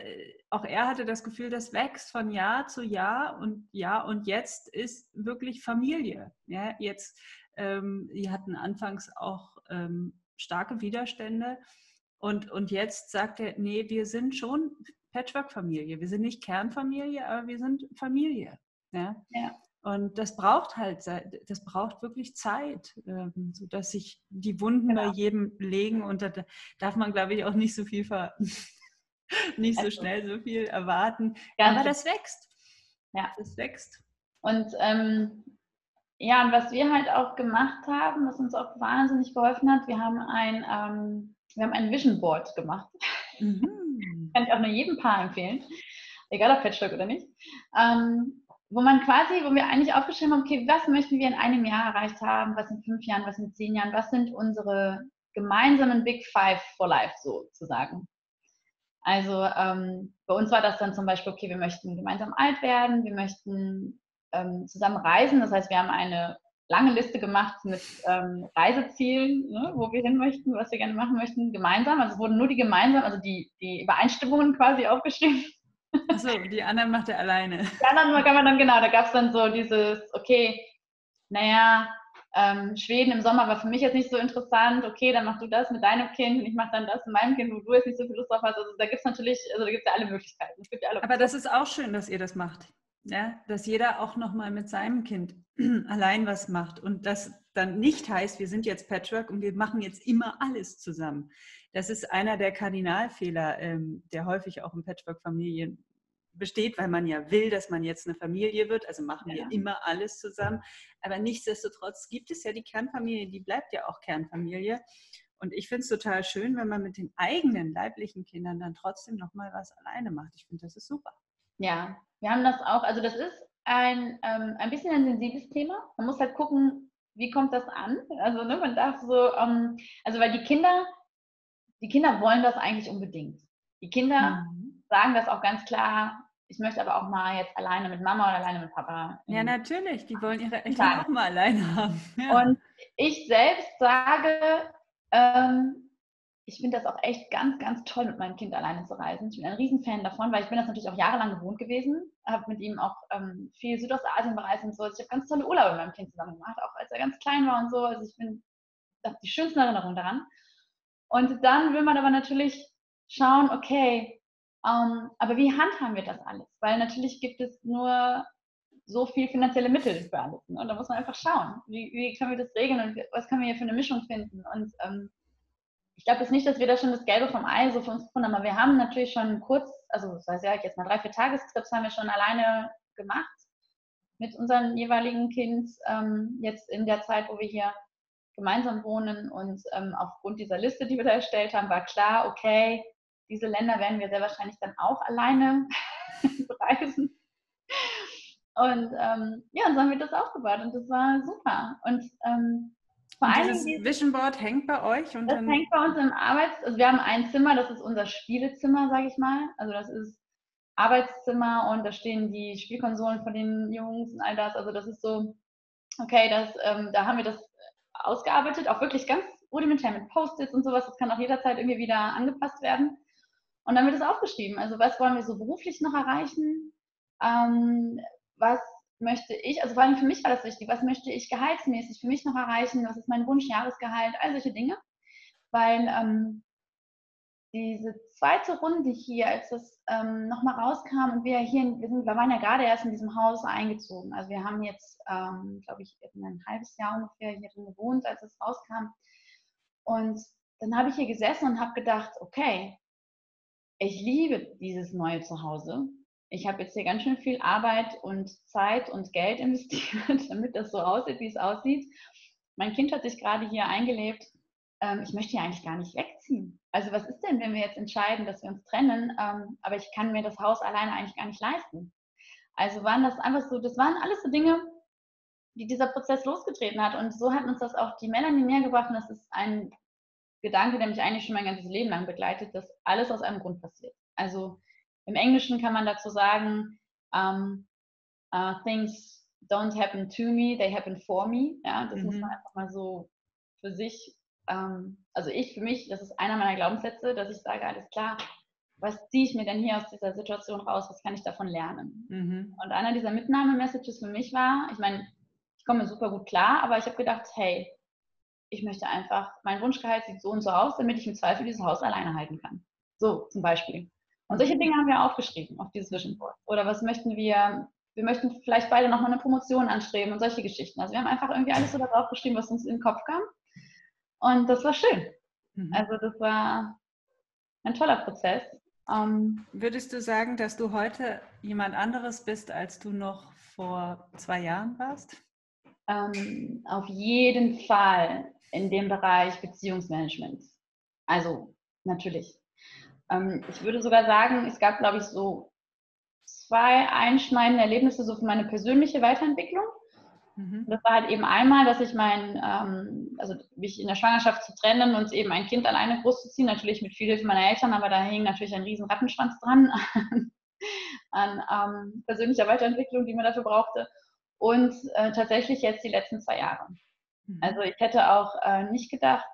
S1: auch er hatte das Gefühl, das wächst von Jahr zu Jahr und ja, und jetzt ist wirklich Familie. Ja, jetzt, ähm, die hatten anfangs auch ähm, starke Widerstände und, und jetzt sagt er, nee, wir sind schon Patchwork-Familie. Wir sind nicht Kernfamilie, aber wir sind Familie. Ja? ja. Und das braucht halt, das braucht wirklich Zeit, ähm, sodass sich die Wunden genau. bei jedem legen und da darf man, glaube ich, auch nicht so viel ver nicht so also schnell so viel erwarten. Ganz Aber das wächst.
S2: Ja. Das wächst. Und ähm, ja, und was wir halt auch gemacht haben, was uns auch wahnsinnig geholfen hat, wir haben ein, ähm, wir haben ein Vision Board gemacht. Mhm. Kann ich auch nur jedem Paar empfehlen, egal ob Patchwork oder nicht. Ähm, wo man quasi, wo wir eigentlich aufgeschrieben haben, okay, was möchten wir in einem Jahr erreicht haben, was in fünf Jahren, was in zehn Jahren, was sind unsere gemeinsamen Big Five for Life sozusagen. Also ähm, bei uns war das dann zum Beispiel, okay, wir möchten gemeinsam alt werden, wir möchten ähm, zusammen reisen. Das heißt, wir haben eine lange Liste gemacht mit ähm, Reisezielen, ne, wo wir hin möchten, was wir gerne machen möchten, gemeinsam. Also wurden nur die gemeinsam, also die, die Übereinstimmungen quasi aufgeschrieben.
S1: Achso, die anderen macht er alleine.
S2: Die anderen kann man dann, genau, da gab es dann so dieses, okay, naja, ähm, Schweden im Sommer war für mich jetzt nicht so interessant. Okay, dann machst du das mit deinem Kind und ich mache dann das mit meinem Kind, wo du jetzt nicht so viel Lust drauf hast. Also da gibt es natürlich, also da gibt es ja alle Möglichkeiten.
S1: Ja alle Aber das ist auch schön, dass ihr das macht. Ja, dass jeder auch nochmal mit seinem Kind allein was macht und das dann nicht heißt, wir sind jetzt Patchwork und wir machen jetzt immer alles zusammen. Das ist einer der Kardinalfehler, ähm, der häufig auch in Patchwork-Familien besteht, weil man ja will, dass man jetzt eine Familie wird. Also machen ja. wir immer alles zusammen. Aber nichtsdestotrotz gibt es ja die Kernfamilie, die bleibt ja auch Kernfamilie. Und ich finde es total schön, wenn man mit den eigenen leiblichen Kindern dann trotzdem nochmal was alleine macht. Ich finde, das ist super.
S2: Ja, wir haben das auch. Also das ist ein, ähm, ein bisschen ein sensibles Thema. Man muss halt gucken, wie kommt das an? Also ne, man darf so, ähm, also weil die Kinder, die Kinder wollen das eigentlich unbedingt. Die Kinder mhm. Sagen das auch ganz klar, ich möchte aber auch mal jetzt alleine mit Mama oder alleine mit Papa.
S1: Ja, natürlich, die wollen ihre Eltern auch mal alleine haben. Ja.
S2: Und ich selbst sage, ähm, ich finde das auch echt ganz, ganz toll, mit meinem Kind alleine zu reisen. Ich bin ein Riesenfan davon, weil ich bin das natürlich auch jahrelang gewohnt gewesen, habe mit ihm auch ähm, viel Südostasien bereist und so. Ich habe ganz tolle Urlaube mit meinem Kind zusammen gemacht, auch als er ganz klein war und so. Also ich bin habe die schönsten Erinnerungen daran. Und dann will man aber natürlich schauen, okay, ähm, aber wie handhaben wir das alles? Weil natürlich gibt es nur so viel finanzielle Mittel für alles. Ne? Und da muss man einfach schauen, wie, wie können wir das regeln und was können wir hier für eine Mischung finden. Und ähm, ich glaube jetzt nicht, dass wir da schon das Gelbe vom Ei so für uns gefunden haben, aber wir haben natürlich schon kurz, also das heißt ja jetzt mal drei, vier Tagestrips haben wir schon alleine gemacht mit unserem jeweiligen Kind ähm, jetzt in der Zeit, wo wir hier gemeinsam wohnen und ähm, aufgrund dieser Liste, die wir da erstellt haben, war klar, okay, diese Länder werden wir sehr wahrscheinlich dann auch alleine reisen. Und ähm, ja, und so haben wir das aufgebaut und das war super. Und ähm,
S1: vor allem. Das Vision Board hängt bei euch?
S2: Und das hängt bei uns im Arbeits... Also wir haben ein Zimmer, das ist unser Spielezimmer, sage ich mal. Also das ist Arbeitszimmer und da stehen die Spielkonsolen von den Jungs und all das. Also das ist so, okay, das, ähm, da haben wir das ausgearbeitet, auch wirklich ganz rudimentär mit Post-its und sowas. Das kann auch jederzeit irgendwie wieder angepasst werden. Und dann wird es aufgeschrieben. Also was wollen wir so beruflich noch erreichen? Ähm, was möchte ich, also vor allem für mich war das wichtig, was möchte ich gehaltsmäßig für mich noch erreichen? Was ist mein Wunsch, Jahresgehalt? All solche Dinge. Weil ähm, diese zweite Runde hier, als das ähm, nochmal rauskam und wir hier, wir, sind, wir waren ja gerade erst in diesem Haus eingezogen. Also wir haben jetzt, ähm, glaube ich, ein halbes Jahr ungefähr hier drin gewohnt, als es rauskam. Und dann habe ich hier gesessen und habe gedacht, okay, ich liebe dieses neue Zuhause. Ich habe jetzt hier ganz schön viel Arbeit und Zeit und Geld investiert, damit das so aussieht, wie es aussieht. Mein Kind hat sich gerade hier eingelebt. Ähm, ich möchte hier eigentlich gar nicht wegziehen. Also was ist denn, wenn wir jetzt entscheiden, dass wir uns trennen, ähm, aber ich kann mir das Haus alleine eigentlich gar nicht leisten. Also waren das einfach so, das waren alles so Dinge, die dieser Prozess losgetreten hat. Und so hat uns das auch die Melanie näher gebracht. Und das ist ein Gedanke, der mich eigentlich schon mein ganzes Leben lang begleitet, dass alles aus einem Grund passiert. Also im Englischen kann man dazu sagen, um, uh, things don't happen to me, they happen for me. Ja, das mhm. muss man einfach mal so für sich, ähm, also ich für mich, das ist einer meiner Glaubenssätze, dass ich sage, alles klar, was ziehe ich mir denn hier aus dieser Situation raus, was kann ich davon lernen? Mhm. Und einer dieser Mitnahme-Messages für mich war, ich meine, ich komme super gut klar, aber ich habe gedacht, hey, ich möchte einfach, mein Wunschgehalt sieht so und so aus, damit ich im Zweifel dieses Haus alleine halten kann. So zum Beispiel. Und solche Dinge haben wir aufgeschrieben auf dieses Vision Board. Oder was möchten wir, wir möchten vielleicht beide nochmal eine Promotion anstreben und solche Geschichten. Also wir haben einfach irgendwie alles so darauf geschrieben, was uns in den Kopf kam. Und das war schön. Mhm. Also das war ein toller Prozess.
S1: Ähm, Würdest du sagen, dass du heute jemand anderes bist, als du noch vor zwei Jahren warst?
S2: Ähm, auf jeden Fall in dem Bereich Beziehungsmanagement. Also natürlich. Ähm, ich würde sogar sagen, es gab, glaube ich, so zwei einschneidende Erlebnisse so für meine persönliche Weiterentwicklung. Mhm. Das war halt eben einmal, dass ich mein, ähm, also mich in der Schwangerschaft zu trennen und eben ein Kind alleine großzuziehen, natürlich mit viel Hilfe meiner Eltern, aber da hing natürlich ein riesen Rattenschwanz dran an ähm, persönlicher Weiterentwicklung, die man dafür brauchte. Und äh, tatsächlich jetzt die letzten zwei Jahre. Mhm. Also ich hätte auch äh, nicht gedacht,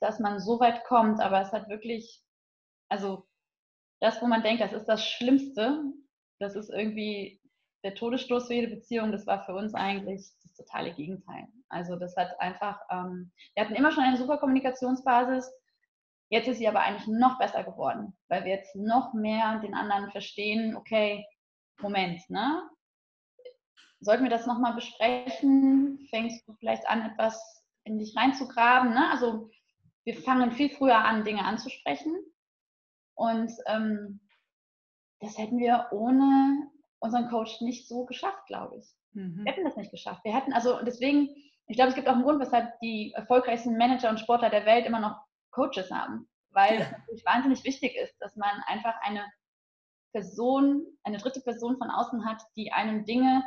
S2: dass man so weit kommt, aber es hat wirklich, also das, wo man denkt, das ist das Schlimmste, das ist irgendwie der Todesstoß für jede Beziehung, das war für uns eigentlich das totale Gegenteil. Also das hat einfach, ähm, wir hatten immer schon eine super Kommunikationsbasis, jetzt ist sie aber eigentlich noch besser geworden, weil wir jetzt noch mehr den anderen verstehen, okay, Moment, ne? Sollten wir das nochmal besprechen? Fängst du vielleicht an, etwas in dich reinzugraben? Ne? Also wir fangen viel früher an, Dinge anzusprechen. Und ähm, das hätten wir ohne unseren Coach nicht so geschafft, glaube ich. Mhm. Wir hätten das nicht geschafft. Wir hätten, also deswegen, ich glaube, es gibt auch einen Grund, weshalb die erfolgreichsten Manager und Sportler der Welt immer noch Coaches haben. Weil ja. es natürlich wahnsinnig wichtig ist, dass man einfach eine Person, eine dritte Person von außen hat, die einem Dinge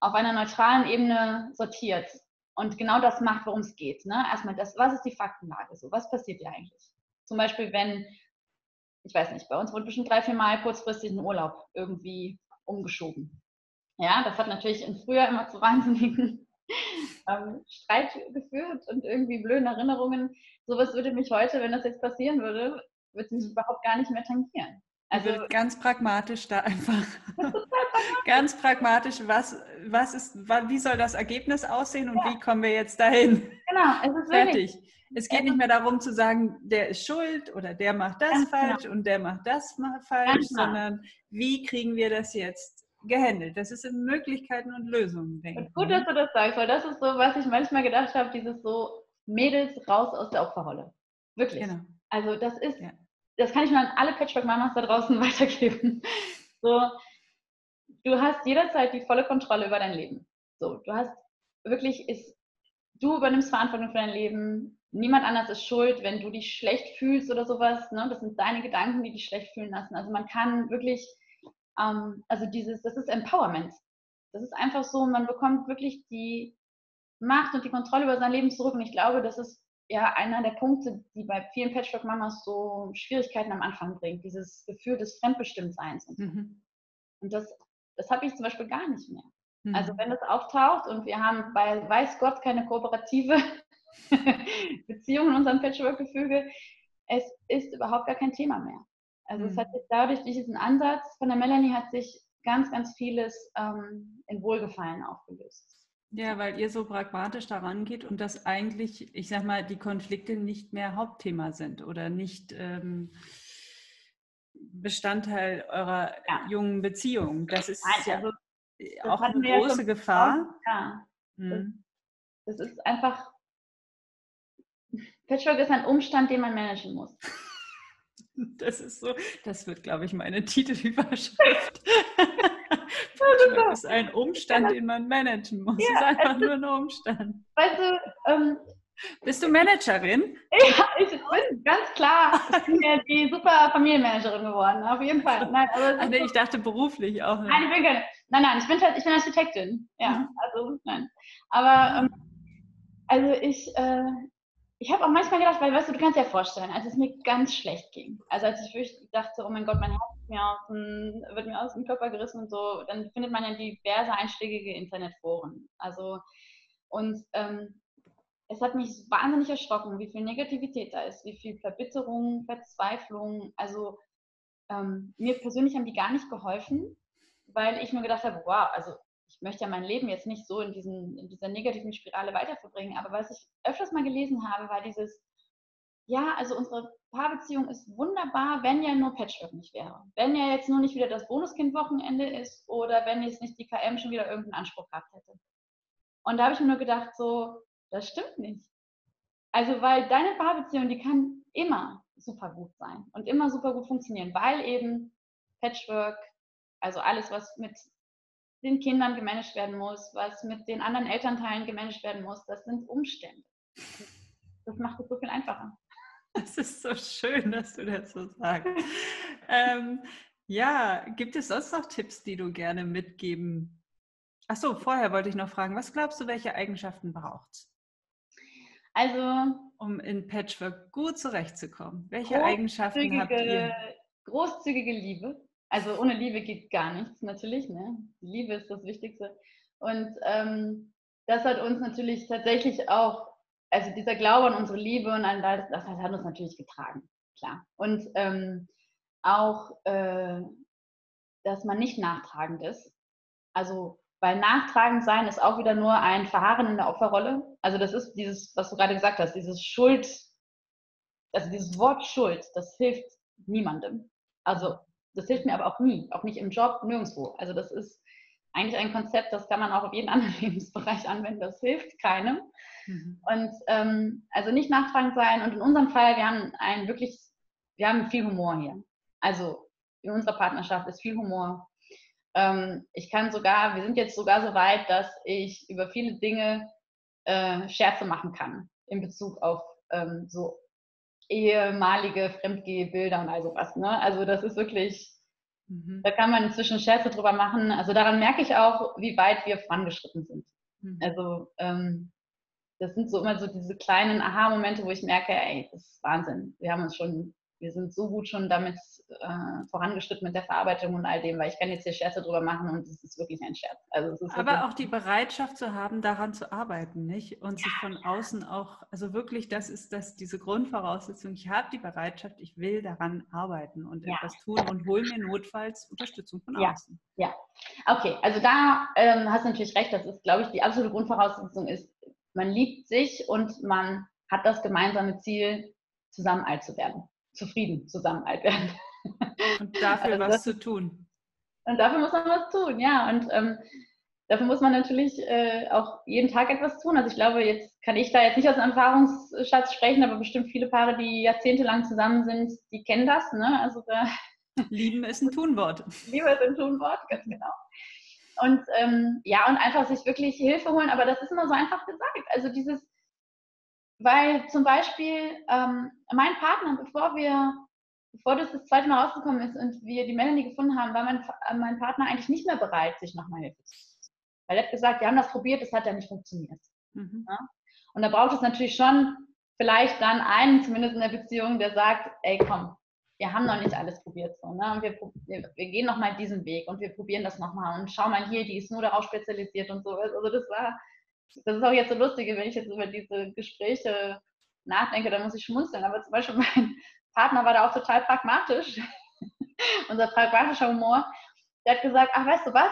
S2: auf einer neutralen Ebene sortiert und genau das macht, worum es geht. Ne? Erstmal das, was ist die Faktenlage? So, was passiert hier eigentlich? Zum Beispiel, wenn, ich weiß nicht, bei uns wurde bestimmt drei, vier Mal kurzfristig ein Urlaub irgendwie umgeschoben. Ja, das hat natürlich in früher immer zu wahnsinnigen ähm, Streit geführt und irgendwie blöden Erinnerungen. Sowas würde mich heute, wenn das jetzt passieren würde, würde es mich überhaupt gar nicht mehr tangieren.
S1: Also ganz pragmatisch da einfach. ganz pragmatisch, was, was ist, wie soll das Ergebnis aussehen und ja. wie kommen wir jetzt dahin?
S2: Genau, es ist fertig.
S1: Wirklich, es geht nicht mehr darum zu sagen, der ist schuld oder der macht das ganz falsch genau. und der macht das falsch, genau. sondern wie kriegen wir das jetzt gehandelt? Das ist in Möglichkeiten und Lösungen,
S2: denke ich. Gut, dass du das sagst, weil das ist so, was ich manchmal gedacht habe, dieses so Mädels raus aus der Opferrolle. Wirklich. Genau. Also das ist, ja. Das kann ich nur an alle Patchwork-Mamas da draußen weitergeben. So, du hast jederzeit die volle Kontrolle über dein Leben. So, du hast wirklich, ist, du übernimmst Verantwortung für dein Leben. Niemand anders ist schuld, wenn du dich schlecht fühlst oder sowas. Ne? Das sind deine Gedanken, die dich schlecht fühlen lassen. Also man kann wirklich, ähm, also dieses, das ist Empowerment. Das ist einfach so, man bekommt wirklich die Macht und die Kontrolle über sein Leben zurück. Und ich glaube, das ist ja einer der Punkte, die bei vielen Patchwork-Mamas so Schwierigkeiten am Anfang bringt. Dieses Gefühl des Fremdbestimmtseins. Und, so. mhm. und das, das habe ich zum Beispiel gar nicht mehr. Also mhm. Also wenn das auftaucht und wir haben bei weiß Gott keine kooperative Beziehung in unserem Patchwork-Gefüge, es ist überhaupt gar kein Thema mehr. Also mhm. es hat sich dadurch, durch diesen Ansatz von der Melanie, hat sich ganz, ganz vieles ähm, in Wohlgefallen aufgelöst.
S1: Ja, weil ihr so pragmatisch daran geht und dass eigentlich, ich sag mal, die Konflikte nicht mehr Hauptthema sind oder nicht ähm, Bestandteil eurer ja. jungen Beziehung. Das ist Nein, ja also, das auch eine große Gefahr.
S2: Ja. Hm. Das, das ist einfach, Patchwork ist ein Umstand, den man managen muss.
S1: Das ist so, das wird, glaube ich, meine Titelüberschrift. Das ist ein Umstand, den man managen muss. Ja, es ist einfach also, nur ein Umstand.
S2: Weißt du, ähm,
S1: bist du Managerin?
S2: Ja, ich bin ganz klar ich bin ja die super Familienmanagerin geworden, auf jeden Fall.
S1: Nein, aber nee, ich dachte beruflich auch.
S2: Nein, ich bin, keine, nein, nein, ich bin, ich bin Architektin. Ja, mhm. also nein. Aber ähm, also ich, äh, ich habe auch manchmal gedacht, weil weißt du, du kannst dir ja vorstellen, als es mir ganz schlecht ging, also als ich wirklich dachte, oh mein Gott, mein Herz mir aus dem, wird mir aus dem Körper gerissen und so, dann findet man ja diverse einschlägige Internetforen. Also und ähm, es hat mich wahnsinnig erschrocken, wie viel Negativität da ist, wie viel Verbitterung, Verzweiflung. Also ähm, mir persönlich haben die gar nicht geholfen, weil ich mir gedacht habe, wow, also ich möchte ja mein Leben jetzt nicht so in, diesen, in dieser negativen Spirale weiterverbringen. Aber was ich öfters mal gelesen habe, war dieses, ja, also unsere Paarbeziehung ist wunderbar, wenn ja nur Patchwork nicht wäre. Wenn ja jetzt nur nicht wieder das Bonuskind-Wochenende ist oder wenn jetzt nicht die KM schon wieder irgendeinen Anspruch gehabt hätte. Und da habe ich mir nur gedacht, so, das stimmt nicht. Also, weil deine Paarbeziehung, die kann immer super gut sein und immer super gut funktionieren, weil eben Patchwork, also alles, was mit den Kindern gemanagt werden muss, was mit den anderen Elternteilen gemanagt werden muss, das sind Umstände. Das macht es so viel einfacher.
S1: Das ist so schön, dass du das so sagst. ähm, Ja, gibt es sonst noch Tipps, die du gerne mitgeben? Ach so, vorher wollte ich noch fragen, was glaubst du, welche Eigenschaften braucht es?
S2: Also,
S1: um in Patchwork gut zurechtzukommen. Welche Eigenschaften habt ihr?
S2: Großzügige Liebe. Also ohne Liebe geht gar nichts natürlich. Ne? Liebe ist das Wichtigste. Und ähm, das hat uns natürlich tatsächlich auch, also dieser Glaube an unsere Liebe und an das, das hat uns natürlich getragen, klar. Und ähm, auch, äh, dass man nicht nachtragend ist. Also, weil nachtragend sein ist auch wieder nur ein Verharren in der Opferrolle. Also, das ist dieses, was du gerade gesagt hast, dieses Schuld, also dieses Wort Schuld, das hilft niemandem. Also, das hilft mir aber auch nie, auch nicht im Job, nirgendwo. Also, das ist eigentlich ein Konzept, das kann man auch auf jeden anderen Lebensbereich anwenden, das hilft keinem. Mhm. Und ähm, also nicht nachtragend sein. Und in unserem Fall, wir haben ein wirklich, wir haben viel Humor hier. Also in unserer Partnerschaft ist viel Humor. Ähm, ich kann sogar, wir sind jetzt sogar so weit, dass ich über viele Dinge äh, Scherze machen kann in Bezug auf ähm, so ehemalige Fremdgehbilder und all sowas. Ne? Also das ist wirklich, mhm. da kann man inzwischen Scherze drüber machen. Also daran merke ich auch, wie weit wir vorangeschritten sind. Mhm. Also ähm, das sind so immer so diese kleinen Aha-Momente, wo ich merke, ey, das ist Wahnsinn. Wir haben uns schon wir sind so gut schon damit äh, vorangeschritten mit der Verarbeitung und all dem, weil ich kann jetzt hier Scherze drüber machen und es ist wirklich ein Scherz.
S1: Also Aber auch die Bereitschaft zu haben, daran zu arbeiten, nicht? Und ja, sich von ja. außen auch, also wirklich, das ist das, diese Grundvoraussetzung. Ich habe die Bereitschaft, ich will daran arbeiten und ja. etwas tun und hole mir notfalls Unterstützung von außen.
S2: Ja, okay, also da ähm, hast du natürlich recht, das ist, glaube ich, die absolute Grundvoraussetzung ist, man liebt sich und man hat das gemeinsame Ziel, zusammen alt zu werden zufrieden zusammen alt werden.
S1: Und dafür also was zu tun.
S2: Und dafür muss man was tun, ja. Und ähm, dafür muss man natürlich äh, auch jeden Tag etwas tun. Also ich glaube, jetzt kann ich da jetzt nicht aus dem Erfahrungsschatz sprechen, aber bestimmt viele Paare, die jahrzehntelang zusammen sind, die kennen das. Ne? Also da
S1: Lieben ist ein Tunwort.
S2: Liebe ist ein Tunwort, ganz genau. Und ähm, ja, und einfach sich wirklich Hilfe holen, aber das ist immer so einfach gesagt. Also dieses, weil zum Beispiel ähm, mein Partner, bevor wir, bevor das das zweite Mal rausgekommen ist und wir die Melanie gefunden haben, war mein, äh, mein Partner eigentlich nicht mehr bereit, sich nochmal Hilfe zu Weil er hat gesagt, wir haben das probiert, das hat ja nicht funktioniert. Mhm. Ja? Und da braucht es natürlich schon vielleicht dann einen, zumindest in der Beziehung, der sagt, ey komm, wir haben noch nicht alles probiert so, ne? Und wir, wir, wir gehen nochmal diesen Weg und wir probieren das nochmal und schau mal hier, die ist nur darauf spezialisiert und so. Also das war das ist auch jetzt so lustig, wenn ich jetzt über diese Gespräche nachdenke, dann muss ich schmunzeln. Aber zum Beispiel mein Partner war da auch total pragmatisch. Unser pragmatischer Humor. Der hat gesagt, ach, weißt du was?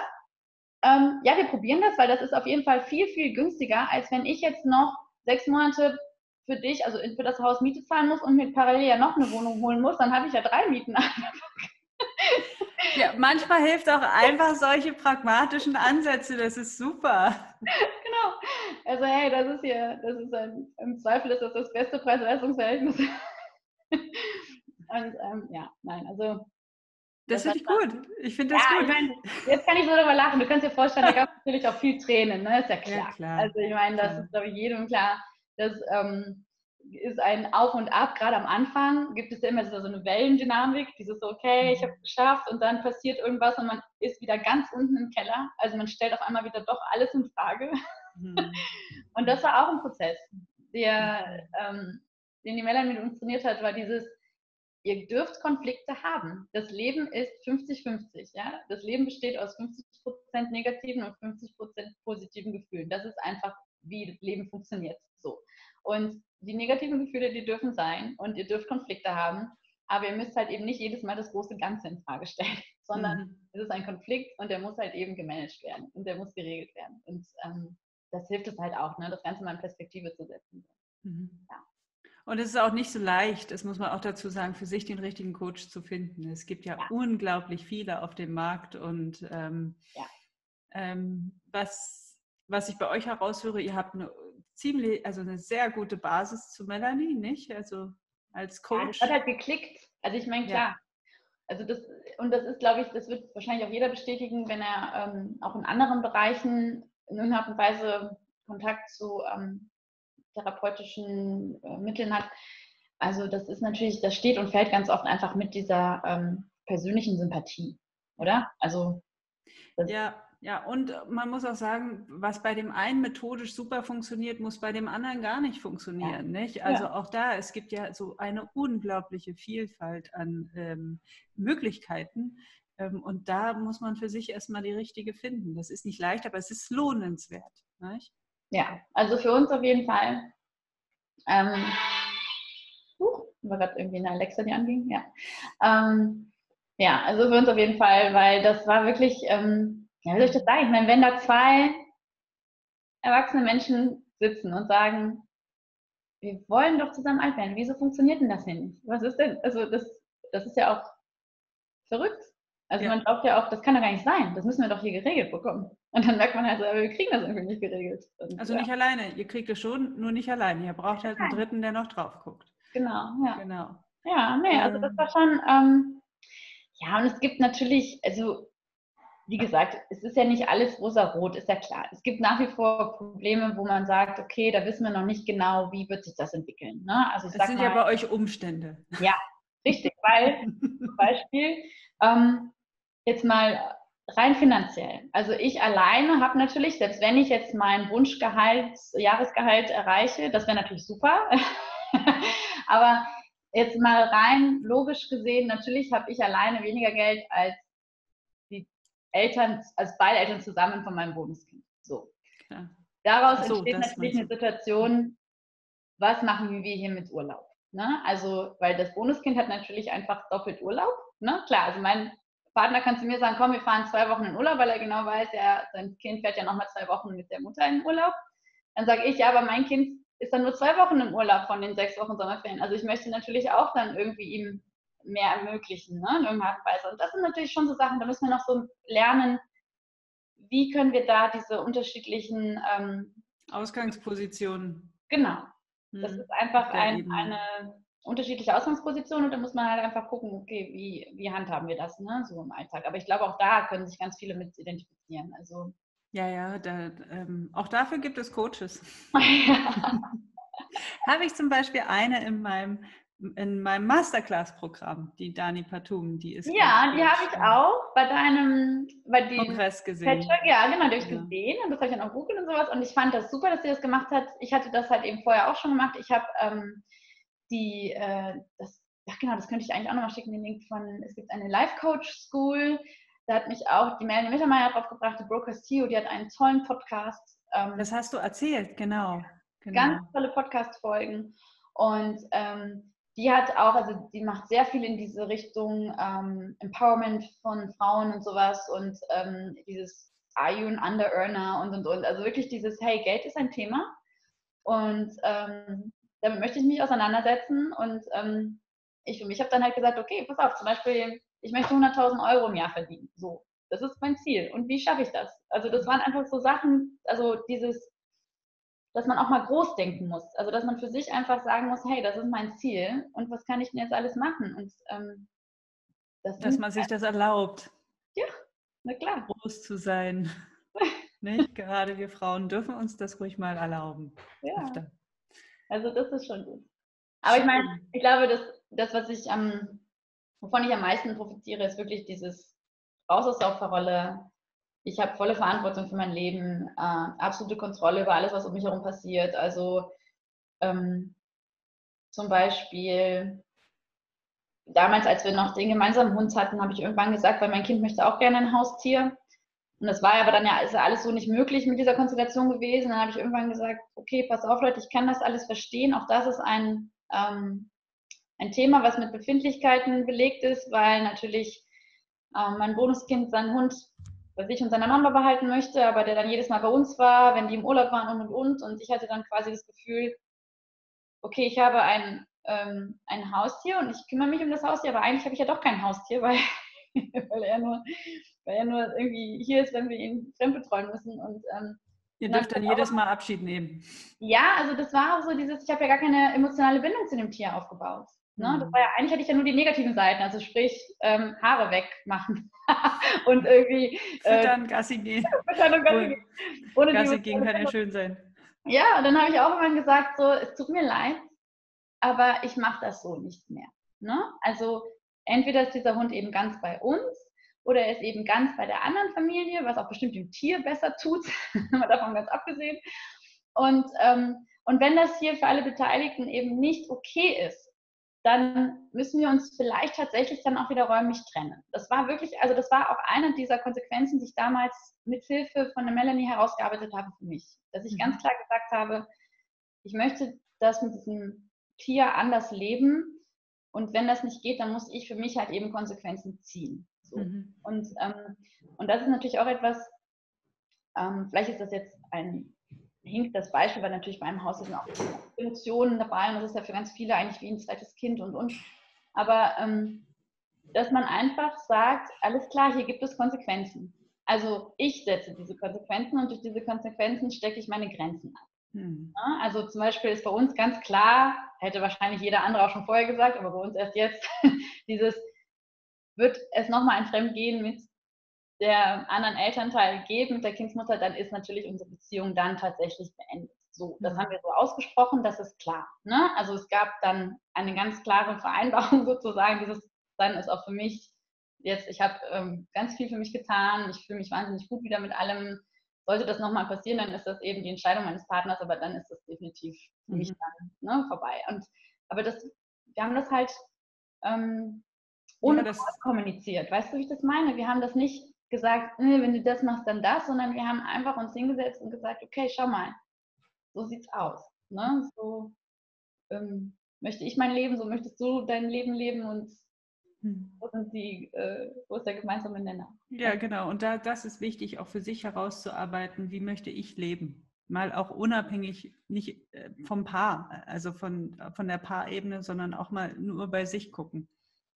S2: Ähm, ja, wir probieren das, weil das ist auf jeden Fall viel, viel günstiger, als wenn ich jetzt noch sechs Monate für dich, also für das Haus Miete zahlen muss und mir parallel ja noch eine Wohnung holen muss, dann habe ich ja drei Mieten.
S1: Ja, manchmal hilft auch einfach solche pragmatischen Ansätze, das ist super.
S2: Genau. Also hey, das ist hier, das ist ein, im Zweifel ist das das beste Preis-Leistungs-Verhältnis. Und ähm, ja, nein, also.
S1: Das, finde ich gut. Ich finde das ja, gut. Ich
S2: mein, jetzt kann ich so darüber lachen. Du kannst dir vorstellen, da gab es natürlich auch viel Tränen, ne? Ist ja klar. Ja, klar. Also ich meine, das klar. ist, glaube ich, jedem klar, dass ähm, ist ein Auf und Ab. Gerade am Anfang gibt es ja immer so eine Wellendynamik, dieses okay, ich habe es geschafft und dann passiert irgendwas und man ist wieder ganz unten im Keller. Also man stellt auf einmal wieder doch alles in Frage. Mhm. Und das war auch ein Prozess, der, ähm, den die Melanie mit uns trainiert hat, war dieses, ihr dürft Konflikte haben. Das Leben ist 50-50. Ja? Das Leben besteht aus 50% negativen und 50% positiven Gefühlen. Das ist einfach, wie Leben funktioniert. So. Und die negativen Gefühle, die dürfen sein und ihr dürft Konflikte haben, aber ihr müsst halt eben nicht jedes Mal das große Ganze in Frage stellen, sondern mhm. es ist ein Konflikt und der muss halt eben gemanagt werden und der muss geregelt werden. Und ähm, das hilft es halt auch, ne, das Ganze mal in Perspektive zu setzen. Mhm.
S1: Ja. Und es ist auch nicht so leicht, das muss man auch dazu sagen, für sich den richtigen Coach zu finden. Es gibt ja, ja. unglaublich viele auf dem Markt und ähm, ja. ähm, was, was ich bei euch heraushöre, ihr habt eine ziemlich, also eine sehr gute Basis zu Melanie, nicht? Also als Coach. Ja,
S2: das hat halt geklickt. Also ich meine, klar. Ja. Also das, und das ist, glaube ich, das wird wahrscheinlich auch jeder bestätigen, wenn er ähm, auch in anderen Bereichen in irgendeiner Art und Weise Kontakt zu ähm, therapeutischen äh, Mitteln hat. Also das ist natürlich, das steht und fällt ganz oft einfach mit dieser ähm, persönlichen Sympathie, oder? Also
S1: ja, ja, und man muss auch sagen, was bei dem einen methodisch super funktioniert, muss bei dem anderen gar nicht funktionieren. Ja. Nicht? Also ja. auch da, es gibt ja so eine unglaubliche Vielfalt an ähm, Möglichkeiten. Ähm, und da muss man für sich erstmal die richtige finden. Das ist nicht leicht, aber es ist lohnenswert. Nicht?
S2: Ja, also für uns auf jeden Fall. Ähm, uh, war gerade irgendwie eine Alexa, die anging. Ja. Ähm, ja, also für uns auf jeden Fall, weil das war wirklich, ähm, ja, wie soll ich das sagen? Ich meine, wenn da zwei erwachsene Menschen sitzen und sagen, wir wollen doch zusammen alt werden, wieso funktioniert denn das hier nicht? Was ist denn, also das, das ist ja auch verrückt. Also ja. man glaubt ja auch, das kann doch gar nicht sein, das müssen wir doch hier geregelt bekommen. Und dann merkt man halt, wir kriegen das irgendwie nicht geregelt.
S1: Und, also nicht alleine, ihr kriegt es schon, nur nicht alleine. Ihr braucht halt einen Dritten, der noch drauf guckt.
S2: Genau, ja. Genau. Ja, nee, also das war schon, ähm, ja, und es gibt natürlich, also wie gesagt, es ist ja nicht alles rosa-rot, ist ja klar. Es gibt nach wie vor Probleme, wo man sagt, okay, da wissen wir noch nicht genau, wie wird sich das entwickeln. Ne?
S1: Also das sind mal, ja bei euch Umstände.
S2: Ja, richtig, weil zum Beispiel ähm, jetzt mal rein finanziell. Also ich alleine habe natürlich, selbst wenn ich jetzt mein Wunschgehalt, Jahresgehalt erreiche, das wäre natürlich super. Aber jetzt mal rein logisch gesehen, natürlich habe ich alleine weniger Geld als Eltern, als beide Eltern zusammen von meinem Bonuskind. So. Ja. Daraus so, entsteht natürlich eine Situation, was machen wir hier mit Urlaub? Ne? Also, weil das Bonuskind hat natürlich einfach doppelt Urlaub. Ne? Klar, also mein Partner kann zu mir sagen, komm, wir fahren zwei Wochen in Urlaub, weil er genau weiß, er, sein Kind fährt ja nochmal zwei Wochen mit der Mutter in Urlaub. Dann sage ich, ja, aber mein Kind ist dann nur zwei Wochen im Urlaub von den sechs Wochen Sommerferien. Also ich möchte natürlich auch dann irgendwie ihm mehr ermöglichen, ne, in irgendeiner Art und Weise. Und das sind natürlich schon so Sachen, da müssen wir noch so lernen, wie können wir da diese unterschiedlichen
S1: ähm, Ausgangspositionen.
S2: Genau. Das hm. ist einfach ein, eine unterschiedliche Ausgangsposition und da muss man halt einfach gucken, okay, wie, wie handhaben wir das, ne, so im Alltag. Aber ich glaube, auch da können sich ganz viele mit identifizieren. Also
S1: ja, ja, da, ähm, auch dafür gibt es Coaches. Habe ich zum Beispiel eine in meinem, in meinem Masterclass-Programm, die Dani Patum, die ist.
S2: Ja, die habe ich auch bei deinem bei
S1: dem Kongress gesehen.
S2: Patchwork, ja, genau, die habe ich ja. gesehen und das habe ich dann auch googelt und sowas und ich fand das super, dass sie das gemacht hat. Ich hatte das halt eben vorher auch schon gemacht. Ich habe ähm, die, äh, das, ja genau, das könnte ich eigentlich auch nochmal schicken, den Link von, es gibt eine Life Coach School, da hat mich auch die Melanie Mittermeier drauf gebracht, die Brokers Theo, die hat einen tollen Podcast.
S1: Ähm, das hast du erzählt, genau.
S2: genau. Ganz tolle Podcast-Folgen. Und ähm, die hat auch, also die macht sehr viel in diese Richtung ähm, Empowerment von Frauen und sowas und ähm, dieses Are you an Under-Earner und und und. Also wirklich dieses, hey, Geld ist ein Thema und ähm, damit möchte ich mich auseinandersetzen und ähm, ich für mich habe dann halt gesagt, okay, pass auf, zum Beispiel ich möchte 100.000 Euro im Jahr verdienen. So, das ist mein Ziel. Und wie schaffe ich das? Also das waren einfach so Sachen, also dieses, dass man auch mal groß denken muss. Also dass man für sich einfach sagen muss, hey, das ist mein Ziel und was kann ich denn jetzt alles machen? Und ähm,
S1: das dass man sich das erlaubt.
S2: Ja, na klar.
S1: Groß zu sein. Nicht? Gerade wir Frauen dürfen uns das ruhig mal erlauben.
S2: Ja. Öfter. Also das ist schon gut. Aber ich meine, ich glaube, dass das, was ich am ähm, wovon ich am meisten profitiere, ist wirklich dieses raus aus der Opferrolle. Ich habe volle Verantwortung für mein Leben, äh, absolute Kontrolle über alles, was um mich herum passiert. Also ähm, zum Beispiel damals, als wir noch den gemeinsamen Hund hatten, habe ich irgendwann gesagt, weil mein Kind möchte auch gerne ein Haustier. Und das war aber dann ja ist alles so nicht möglich mit dieser Konstellation gewesen. Dann habe ich irgendwann gesagt, okay, pass auf Leute, ich kann das alles verstehen. Auch das ist ein ähm, ein Thema, was mit Befindlichkeiten belegt ist, weil natürlich äh, mein Bonuskind seinen Hund bei sich und seiner Mama behalten möchte, aber der dann jedes Mal bei uns war, wenn die im Urlaub waren und und und. Und ich hatte dann quasi das Gefühl, okay, ich habe ein, ähm, ein Haustier und ich kümmere mich um das Haustier, aber eigentlich habe ich ja doch kein Haustier, weil, weil, er nur, weil er nur irgendwie hier ist, wenn wir ihn fremdbetreuen müssen. Und ähm,
S1: Ihr dürft dann jedes Mal Abschied nehmen.
S2: Ja, also das war auch so dieses, ich habe ja gar keine emotionale Bindung zu dem Tier aufgebaut. Ne? Das mhm. war ja, eigentlich hatte ich ja nur die negativen Seiten, also sprich ähm, Haare wegmachen und irgendwie.
S1: Äh, Füttern, Gassi gehen. Füttern und Gassi gehen. Ohne Gassi gehen kann ja schön sein.
S2: Ja, und dann habe ich auch immer gesagt, so, es tut mir leid, aber ich mache das so nicht mehr. Ne? Also entweder ist dieser Hund eben ganz bei uns oder er ist eben ganz bei der anderen Familie, was auch bestimmt dem Tier besser tut, mal davon ganz abgesehen. Und, ähm, und wenn das hier für alle Beteiligten eben nicht okay ist, dann müssen wir uns vielleicht tatsächlich dann auch wieder räumlich trennen. Das war wirklich, also das war auch eine dieser Konsequenzen, die ich damals mit Hilfe von der Melanie herausgearbeitet habe für mich. Dass ich ganz mhm. klar gesagt habe, ich möchte das mit diesem Tier anders leben. Und wenn das nicht geht, dann muss ich für mich halt eben Konsequenzen ziehen. So. Mhm. Und, ähm, und das ist natürlich auch etwas, ähm, vielleicht ist das jetzt ein hinkt das Beispiel, weil natürlich beim Haus sind auch Emotionen dabei und das ist ja für ganz viele eigentlich wie ein zweites Kind und und. Aber ähm, dass man einfach sagt, alles klar, hier gibt es Konsequenzen. Also ich setze diese Konsequenzen und durch diese Konsequenzen stecke ich meine Grenzen ab. Hm. Ja, also zum Beispiel ist bei uns ganz klar, hätte wahrscheinlich jeder andere auch schon vorher gesagt, aber bei uns erst jetzt, dieses, wird es nochmal ein Fremdgehen mit der anderen Elternteil geben, mit der Kindsmutter, dann ist natürlich unsere Beziehung dann tatsächlich beendet. So, das mhm. haben wir so ausgesprochen, das ist klar. Ne? Also es gab dann eine ganz klare Vereinbarung sozusagen, dieses dann ist auch für mich jetzt, ich habe ähm, ganz viel für mich getan, ich fühle mich wahnsinnig gut wieder mit allem. Sollte das nochmal passieren, dann ist das eben die Entscheidung meines Partners, aber dann ist das definitiv für mhm. mich dann ne, vorbei. Und aber das, wir haben das halt ähm, ohne ja, kommuniziert. Weißt du, wie ich das meine? Wir haben das nicht gesagt, nee, wenn du das machst, dann das, sondern wir haben einfach uns hingesetzt und gesagt, okay, schau mal, so sieht's aus. Ne? So ähm, möchte ich mein Leben, so möchtest du dein Leben leben und hm. wo, sind die, äh, wo ist der gemeinsame Nenner?
S1: Ja, genau. Und da, das ist wichtig, auch für sich herauszuarbeiten, wie möchte ich leben. Mal auch unabhängig, nicht äh, vom Paar, also von, von der Paarebene, sondern auch mal nur bei sich gucken.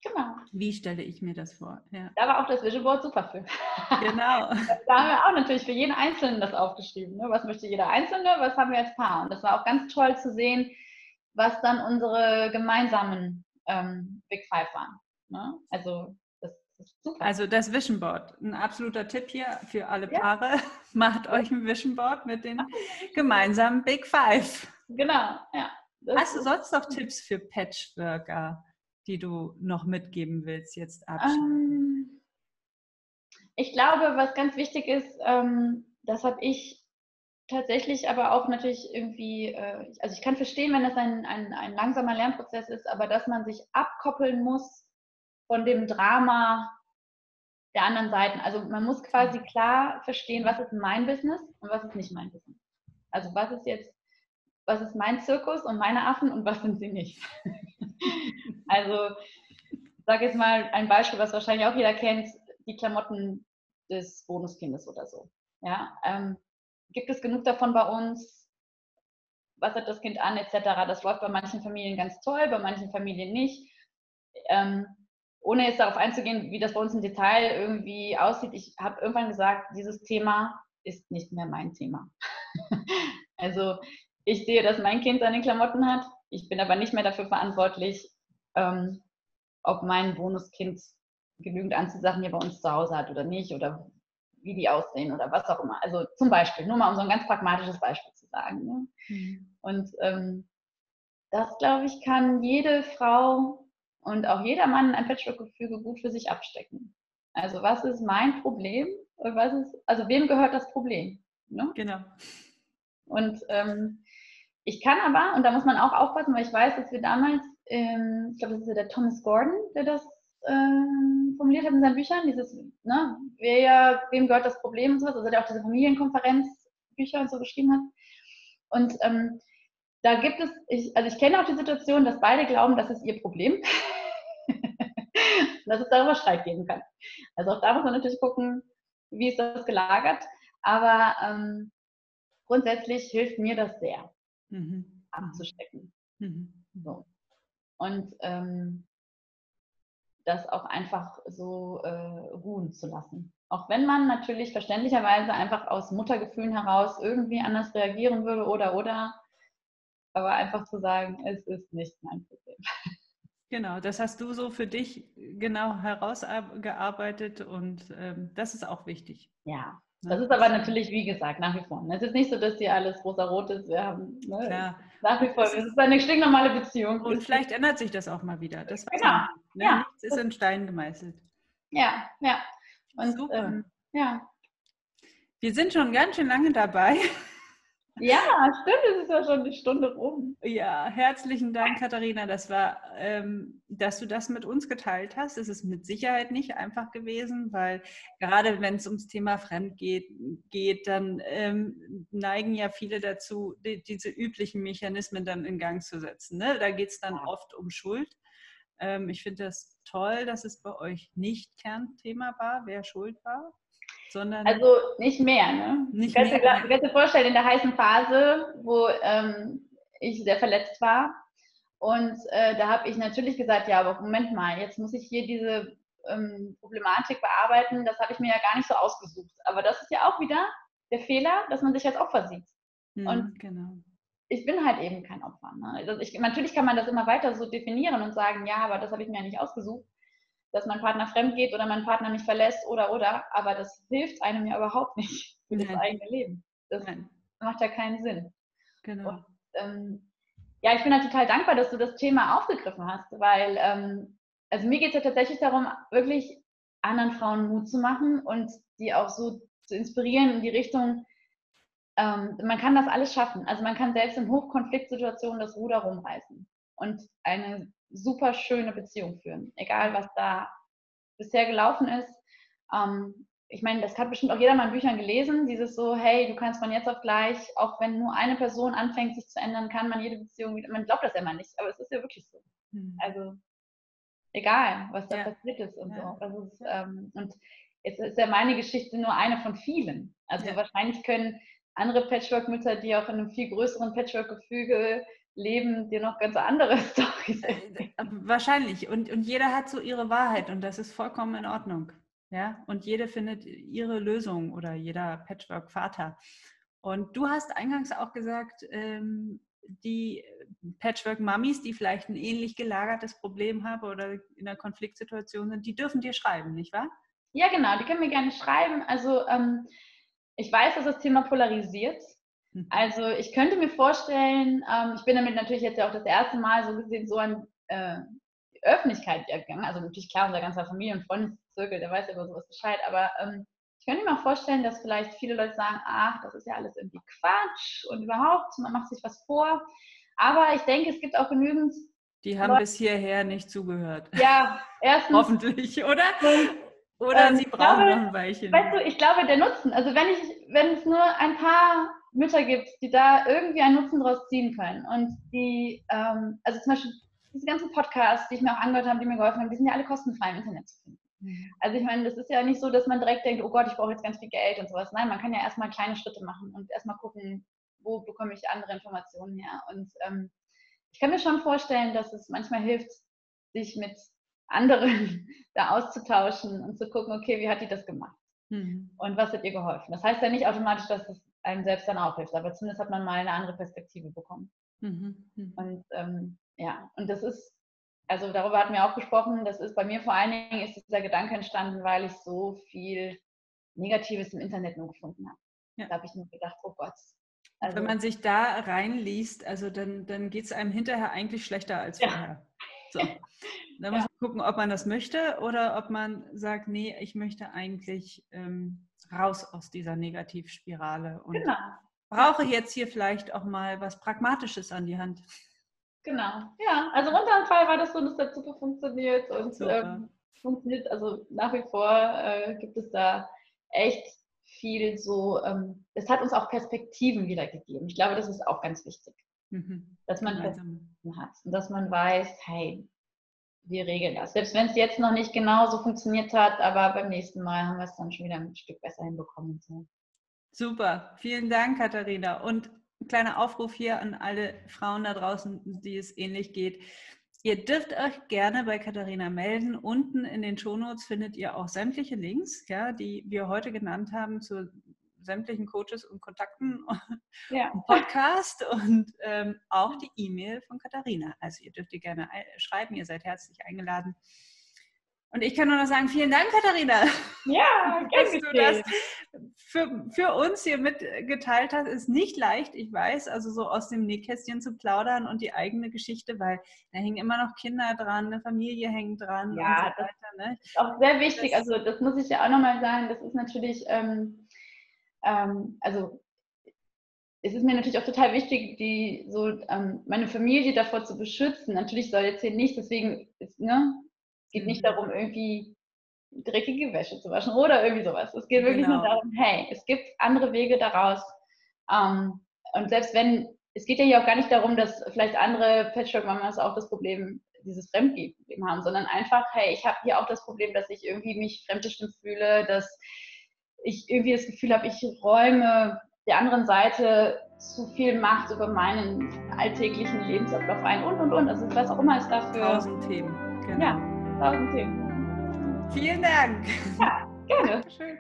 S1: Genau. Wie stelle ich mir das vor?
S2: Ja. Da war auch das Vision Board super für. Genau. da haben wir auch natürlich für jeden Einzelnen das aufgeschrieben. Ne? Was möchte jeder Einzelne, was haben wir als Paar? Und das war auch ganz toll zu sehen, was dann unsere gemeinsamen ähm, Big Five waren. Ne? Also
S1: das ist super. Also das Vision Board, ein absoluter Tipp hier für alle Paare. Ja. Macht euch ein Vision Board mit den gemeinsamen Big Five.
S2: Genau, ja.
S1: Hast du sonst noch Tipps für Patchworker? Die du noch mitgeben willst jetzt
S2: ähm, ich glaube, was ganz wichtig ist, ähm, das habe ich tatsächlich aber auch natürlich irgendwie, äh, also ich kann verstehen, wenn das ein, ein, ein langsamer Lernprozess ist, aber dass man sich abkoppeln muss von dem Drama der anderen Seiten. Also man muss quasi mhm. klar verstehen, was ist mein Business und was ist nicht mein Business. Also was ist jetzt, was ist mein Zirkus und meine Affen und was sind sie nicht. Also, sage jetzt mal ein Beispiel, was wahrscheinlich auch jeder kennt, die Klamotten des Bonuskindes oder so. Ja, ähm, gibt es genug davon bei uns? Was hat das Kind an, etc. Das läuft bei manchen Familien ganz toll, bei manchen Familien nicht. Ähm, ohne jetzt darauf einzugehen, wie das bei uns im Detail irgendwie aussieht, ich habe irgendwann gesagt, dieses Thema ist nicht mehr mein Thema. also ich sehe, dass mein Kind seine Klamotten hat. Ich bin aber nicht mehr dafür verantwortlich, ähm, ob mein Bonuskind genügend Anziehsachen hier bei uns zu Hause hat oder nicht oder wie die aussehen oder was auch immer. Also zum Beispiel, nur mal um so ein ganz pragmatisches Beispiel zu sagen. Ne? Mhm. Und ähm, das, glaube ich, kann jede Frau und auch jeder Mann ein Patchwork-Gefüge gut für sich abstecken. Also was ist mein Problem? Was ist, also wem gehört das Problem?
S1: Ne? Genau.
S2: Und ähm, ich kann aber, und da muss man auch aufpassen, weil ich weiß, dass wir damals ähm, ich glaube, das ist ja der Thomas Gordon, der das ähm, formuliert hat in seinen Büchern, dieses, ne, wer, wem gehört das Problem und sowas, also der auch diese Familienkonferenzbücher und so geschrieben hat. Und ähm, da gibt es, ich, also ich kenne auch die Situation, dass beide glauben, das ist ihr Problem. dass es darüber Streit geben kann. Also auch da muss man natürlich gucken, wie ist das gelagert. Aber ähm, grundsätzlich hilft mir das sehr, mhm. abzustecken. Mhm. So und ähm, das auch einfach so äh, ruhen zu lassen. Auch wenn man natürlich verständlicherweise einfach aus Muttergefühlen heraus irgendwie anders reagieren würde oder oder, aber einfach zu sagen, es ist nicht mein Problem.
S1: Genau, das hast du so für dich genau herausgearbeitet und ähm, das ist auch wichtig.
S2: Ja, Das ist aber natürlich, wie gesagt, nach wie vor. Ne? Es ist nicht so, dass hier alles rosa-rot ist. Wir haben ne, nach wie vor, es ist eine stinknormale Beziehung.
S1: Und vielleicht ändert sich das auch mal wieder. Das genau. Man, ne? ja. Nichts ist in Stein gemeißelt.
S2: Ja, ja. Und, Super. Ähm, ja.
S1: Wir sind schon ganz schön lange dabei.
S2: Ja, stimmt, es ist ja schon eine Stunde rum.
S1: Ja, herzlichen Dank, Katharina. Das war, ähm, dass du das mit uns geteilt hast. Es ist mit Sicherheit nicht einfach gewesen, weil gerade wenn es ums Thema Fremd geht, geht dann ähm, neigen ja viele dazu, die, diese üblichen Mechanismen dann in Gang zu setzen. Ne? Da geht es dann oft um Schuld. Ähm, ich finde das toll, dass es bei euch nicht Kernthema war, wer schuld war sondern.
S2: Also nicht mehr, ne? Nicht ich mehr. Kann dir vorstellen, in der heißen Phase, wo ähm, ich sehr verletzt war. Und äh, da habe ich natürlich gesagt, ja, aber Moment mal, jetzt muss ich hier diese ähm, Problematik bearbeiten. Das habe ich mir ja gar nicht so ausgesucht. Aber das ist ja auch wieder der Fehler, dass man sich als Opfer sieht.
S1: Mhm, und genau.
S2: ich bin halt eben kein Opfer. Ne? Also ich, natürlich kann man das immer weiter so definieren und sagen, ja, aber das habe ich mir ja nicht ausgesucht dass mein Partner fremd geht oder mein Partner mich verlässt oder oder, aber das hilft einem ja überhaupt nicht für Nein. das eigene Leben. Das Nein. macht ja keinen Sinn.
S1: Genau. Und,
S2: ähm, ja, ich bin halt total dankbar, dass du das Thema aufgegriffen hast, weil ähm, also mir geht es ja tatsächlich darum, wirklich anderen Frauen Mut zu machen und die auch so zu inspirieren in die Richtung, ähm, man kann das alles schaffen. Also man kann selbst in Hochkonfliktsituationen das Ruder rumreißen und eine super schöne Beziehung führen, egal was da bisher gelaufen ist. Ähm, ich meine, das hat bestimmt auch jeder mal in Büchern gelesen, dieses so, hey, du kannst von jetzt auf gleich, auch wenn nur eine Person anfängt, sich zu ändern, kann man jede Beziehung wieder, man glaubt das ja immer nicht, aber es ist ja wirklich so. Hm. Also, egal, was da ja. passiert ist und ja. so. Also, ist, ähm, und jetzt ist ja meine Geschichte nur eine von vielen. Also ja. wahrscheinlich können andere Patchwork-Mütter, die auch in einem viel größeren Patchwork-Gefüge Leben dir noch ganz andere Storys
S1: äh, äh, Wahrscheinlich. Und, und jeder hat so ihre Wahrheit und das ist vollkommen in Ordnung. Ja, und jede findet ihre Lösung oder jeder Patchwork-Vater. Und du hast eingangs auch gesagt, ähm, die Patchwork-Mummies, die vielleicht ein ähnlich gelagertes Problem haben oder in einer Konfliktsituation sind, die dürfen dir schreiben, nicht wahr?
S2: Ja, genau, die können mir gerne schreiben. Also ähm, ich weiß, dass das Thema polarisiert. Mhm. Also ich könnte mir vorstellen, ähm, ich bin damit natürlich jetzt ja auch das erste Mal so gesehen so an äh, die Öffentlichkeit gegangen. Also natürlich klar, unser ganzer Familie- und Freundeszirkel, der weiß ja über sowas Bescheid, aber ähm, ich könnte mir auch vorstellen, dass vielleicht viele Leute sagen, ach, das ist ja alles irgendwie Quatsch und überhaupt, man macht sich was vor. Aber ich denke, es gibt auch genügend.
S1: Die haben Leute, bis hierher nicht zugehört.
S2: Ja, erstens.
S1: Hoffentlich, oder? Oder ähm, sie brauchen glaube, noch ein Weilchen.
S2: Weißt du, ich glaube, der Nutzen, also wenn ich, wenn es nur ein paar Mütter gibt, die da irgendwie einen Nutzen draus ziehen können und die, ähm, also zum Beispiel diese ganzen Podcasts, die ich mir auch angehört habe, die mir geholfen haben, die sind ja alle kostenfrei im Internet zu finden. Also ich meine, das ist ja nicht so, dass man direkt denkt, oh Gott, ich brauche jetzt ganz viel Geld und sowas. Nein, man kann ja erstmal kleine Schritte machen und erstmal gucken, wo bekomme ich andere Informationen her. Und ähm, ich kann mir schon vorstellen, dass es manchmal hilft, sich mit anderen da auszutauschen und zu gucken, okay, wie hat die das gemacht? Mhm. Und was hat ihr geholfen? Das heißt ja nicht automatisch, dass es einem selbst dann auch hilft. Aber zumindest hat man mal eine andere Perspektive bekommen. Mhm. Mhm. Und ähm, ja, und das ist, also darüber hatten wir auch gesprochen, das ist bei mir vor allen Dingen ist dieser Gedanke entstanden, weil ich so viel Negatives im Internet nur gefunden habe. Ja. Da habe ich mir gedacht, oh Gott.
S1: Also, Wenn man sich da reinliest, also dann, dann geht es einem hinterher eigentlich schlechter als vorher. Ja. So. Da muss man gucken, ob man das möchte oder ob man sagt, nee, ich möchte eigentlich ähm, raus aus dieser Negativspirale und genau. brauche jetzt hier vielleicht auch mal was Pragmatisches an die Hand.
S2: Genau, ja. Also unter Fall war das so, dass das super funktioniert und ähm, funktioniert, also nach wie vor äh, gibt es da echt viel so, ähm, es hat uns auch Perspektiven wiedergegeben. Ich glaube, das ist auch ganz wichtig. Mhm. Dass man Perspektiven hat und dass man weiß, hey, wir regeln das. Selbst wenn es jetzt noch nicht genau so funktioniert hat, aber beim nächsten Mal haben wir es dann schon wieder ein Stück besser hinbekommen. So.
S1: Super, vielen Dank, Katharina. Und ein kleiner Aufruf hier an alle Frauen da draußen, die es ähnlich geht. Ihr dürft euch gerne bei Katharina melden. Unten in den Shownotes findet ihr auch sämtliche Links, ja, die wir heute genannt haben zur sämtlichen Coaches und Kontakten ja. und Podcast und ähm, auch die E-Mail von Katharina. Also ihr dürft ihr gerne schreiben, ihr seid herzlich eingeladen. Und ich kann nur noch sagen, vielen Dank, Katharina.
S2: Ja,
S1: dass du das für, für uns hier mitgeteilt hast. Ist nicht leicht, ich weiß, also so aus dem Nähkästchen zu plaudern und die eigene Geschichte, weil da hängen immer noch Kinder dran, eine Familie hängt dran.
S2: Ja, so weiter, ne? ist auch sehr wichtig. Das, also das muss ich ja auch nochmal sagen, das ist natürlich, ähm, ähm, also es ist mir natürlich auch total wichtig, die so ähm, meine Familie davor zu beschützen. Natürlich soll jetzt hier nicht, deswegen ist, ne, es geht nicht mhm. darum, irgendwie dreckige Wäsche zu waschen oder irgendwie sowas. Es geht wirklich genau. nur darum, hey, es gibt andere Wege daraus. Ähm, und selbst wenn, es geht ja hier auch gar nicht darum, dass vielleicht andere Patchwork-Mamas auch das Problem, dieses Fremdgehen-Problem haben, sondern einfach, hey, ich habe hier auch das Problem, dass ich irgendwie mich fremdbestimmt fühle, dass ich irgendwie das Gefühl habe, ich räume der anderen Seite zu viel Macht über meinen alltäglichen Lebensablauf ein und und und. Also was auch immer es dafür.
S1: Tausend Themen.
S2: Genau. Ja, tausend Themen.
S1: Vielen Dank.
S2: Ja, gerne. Schön.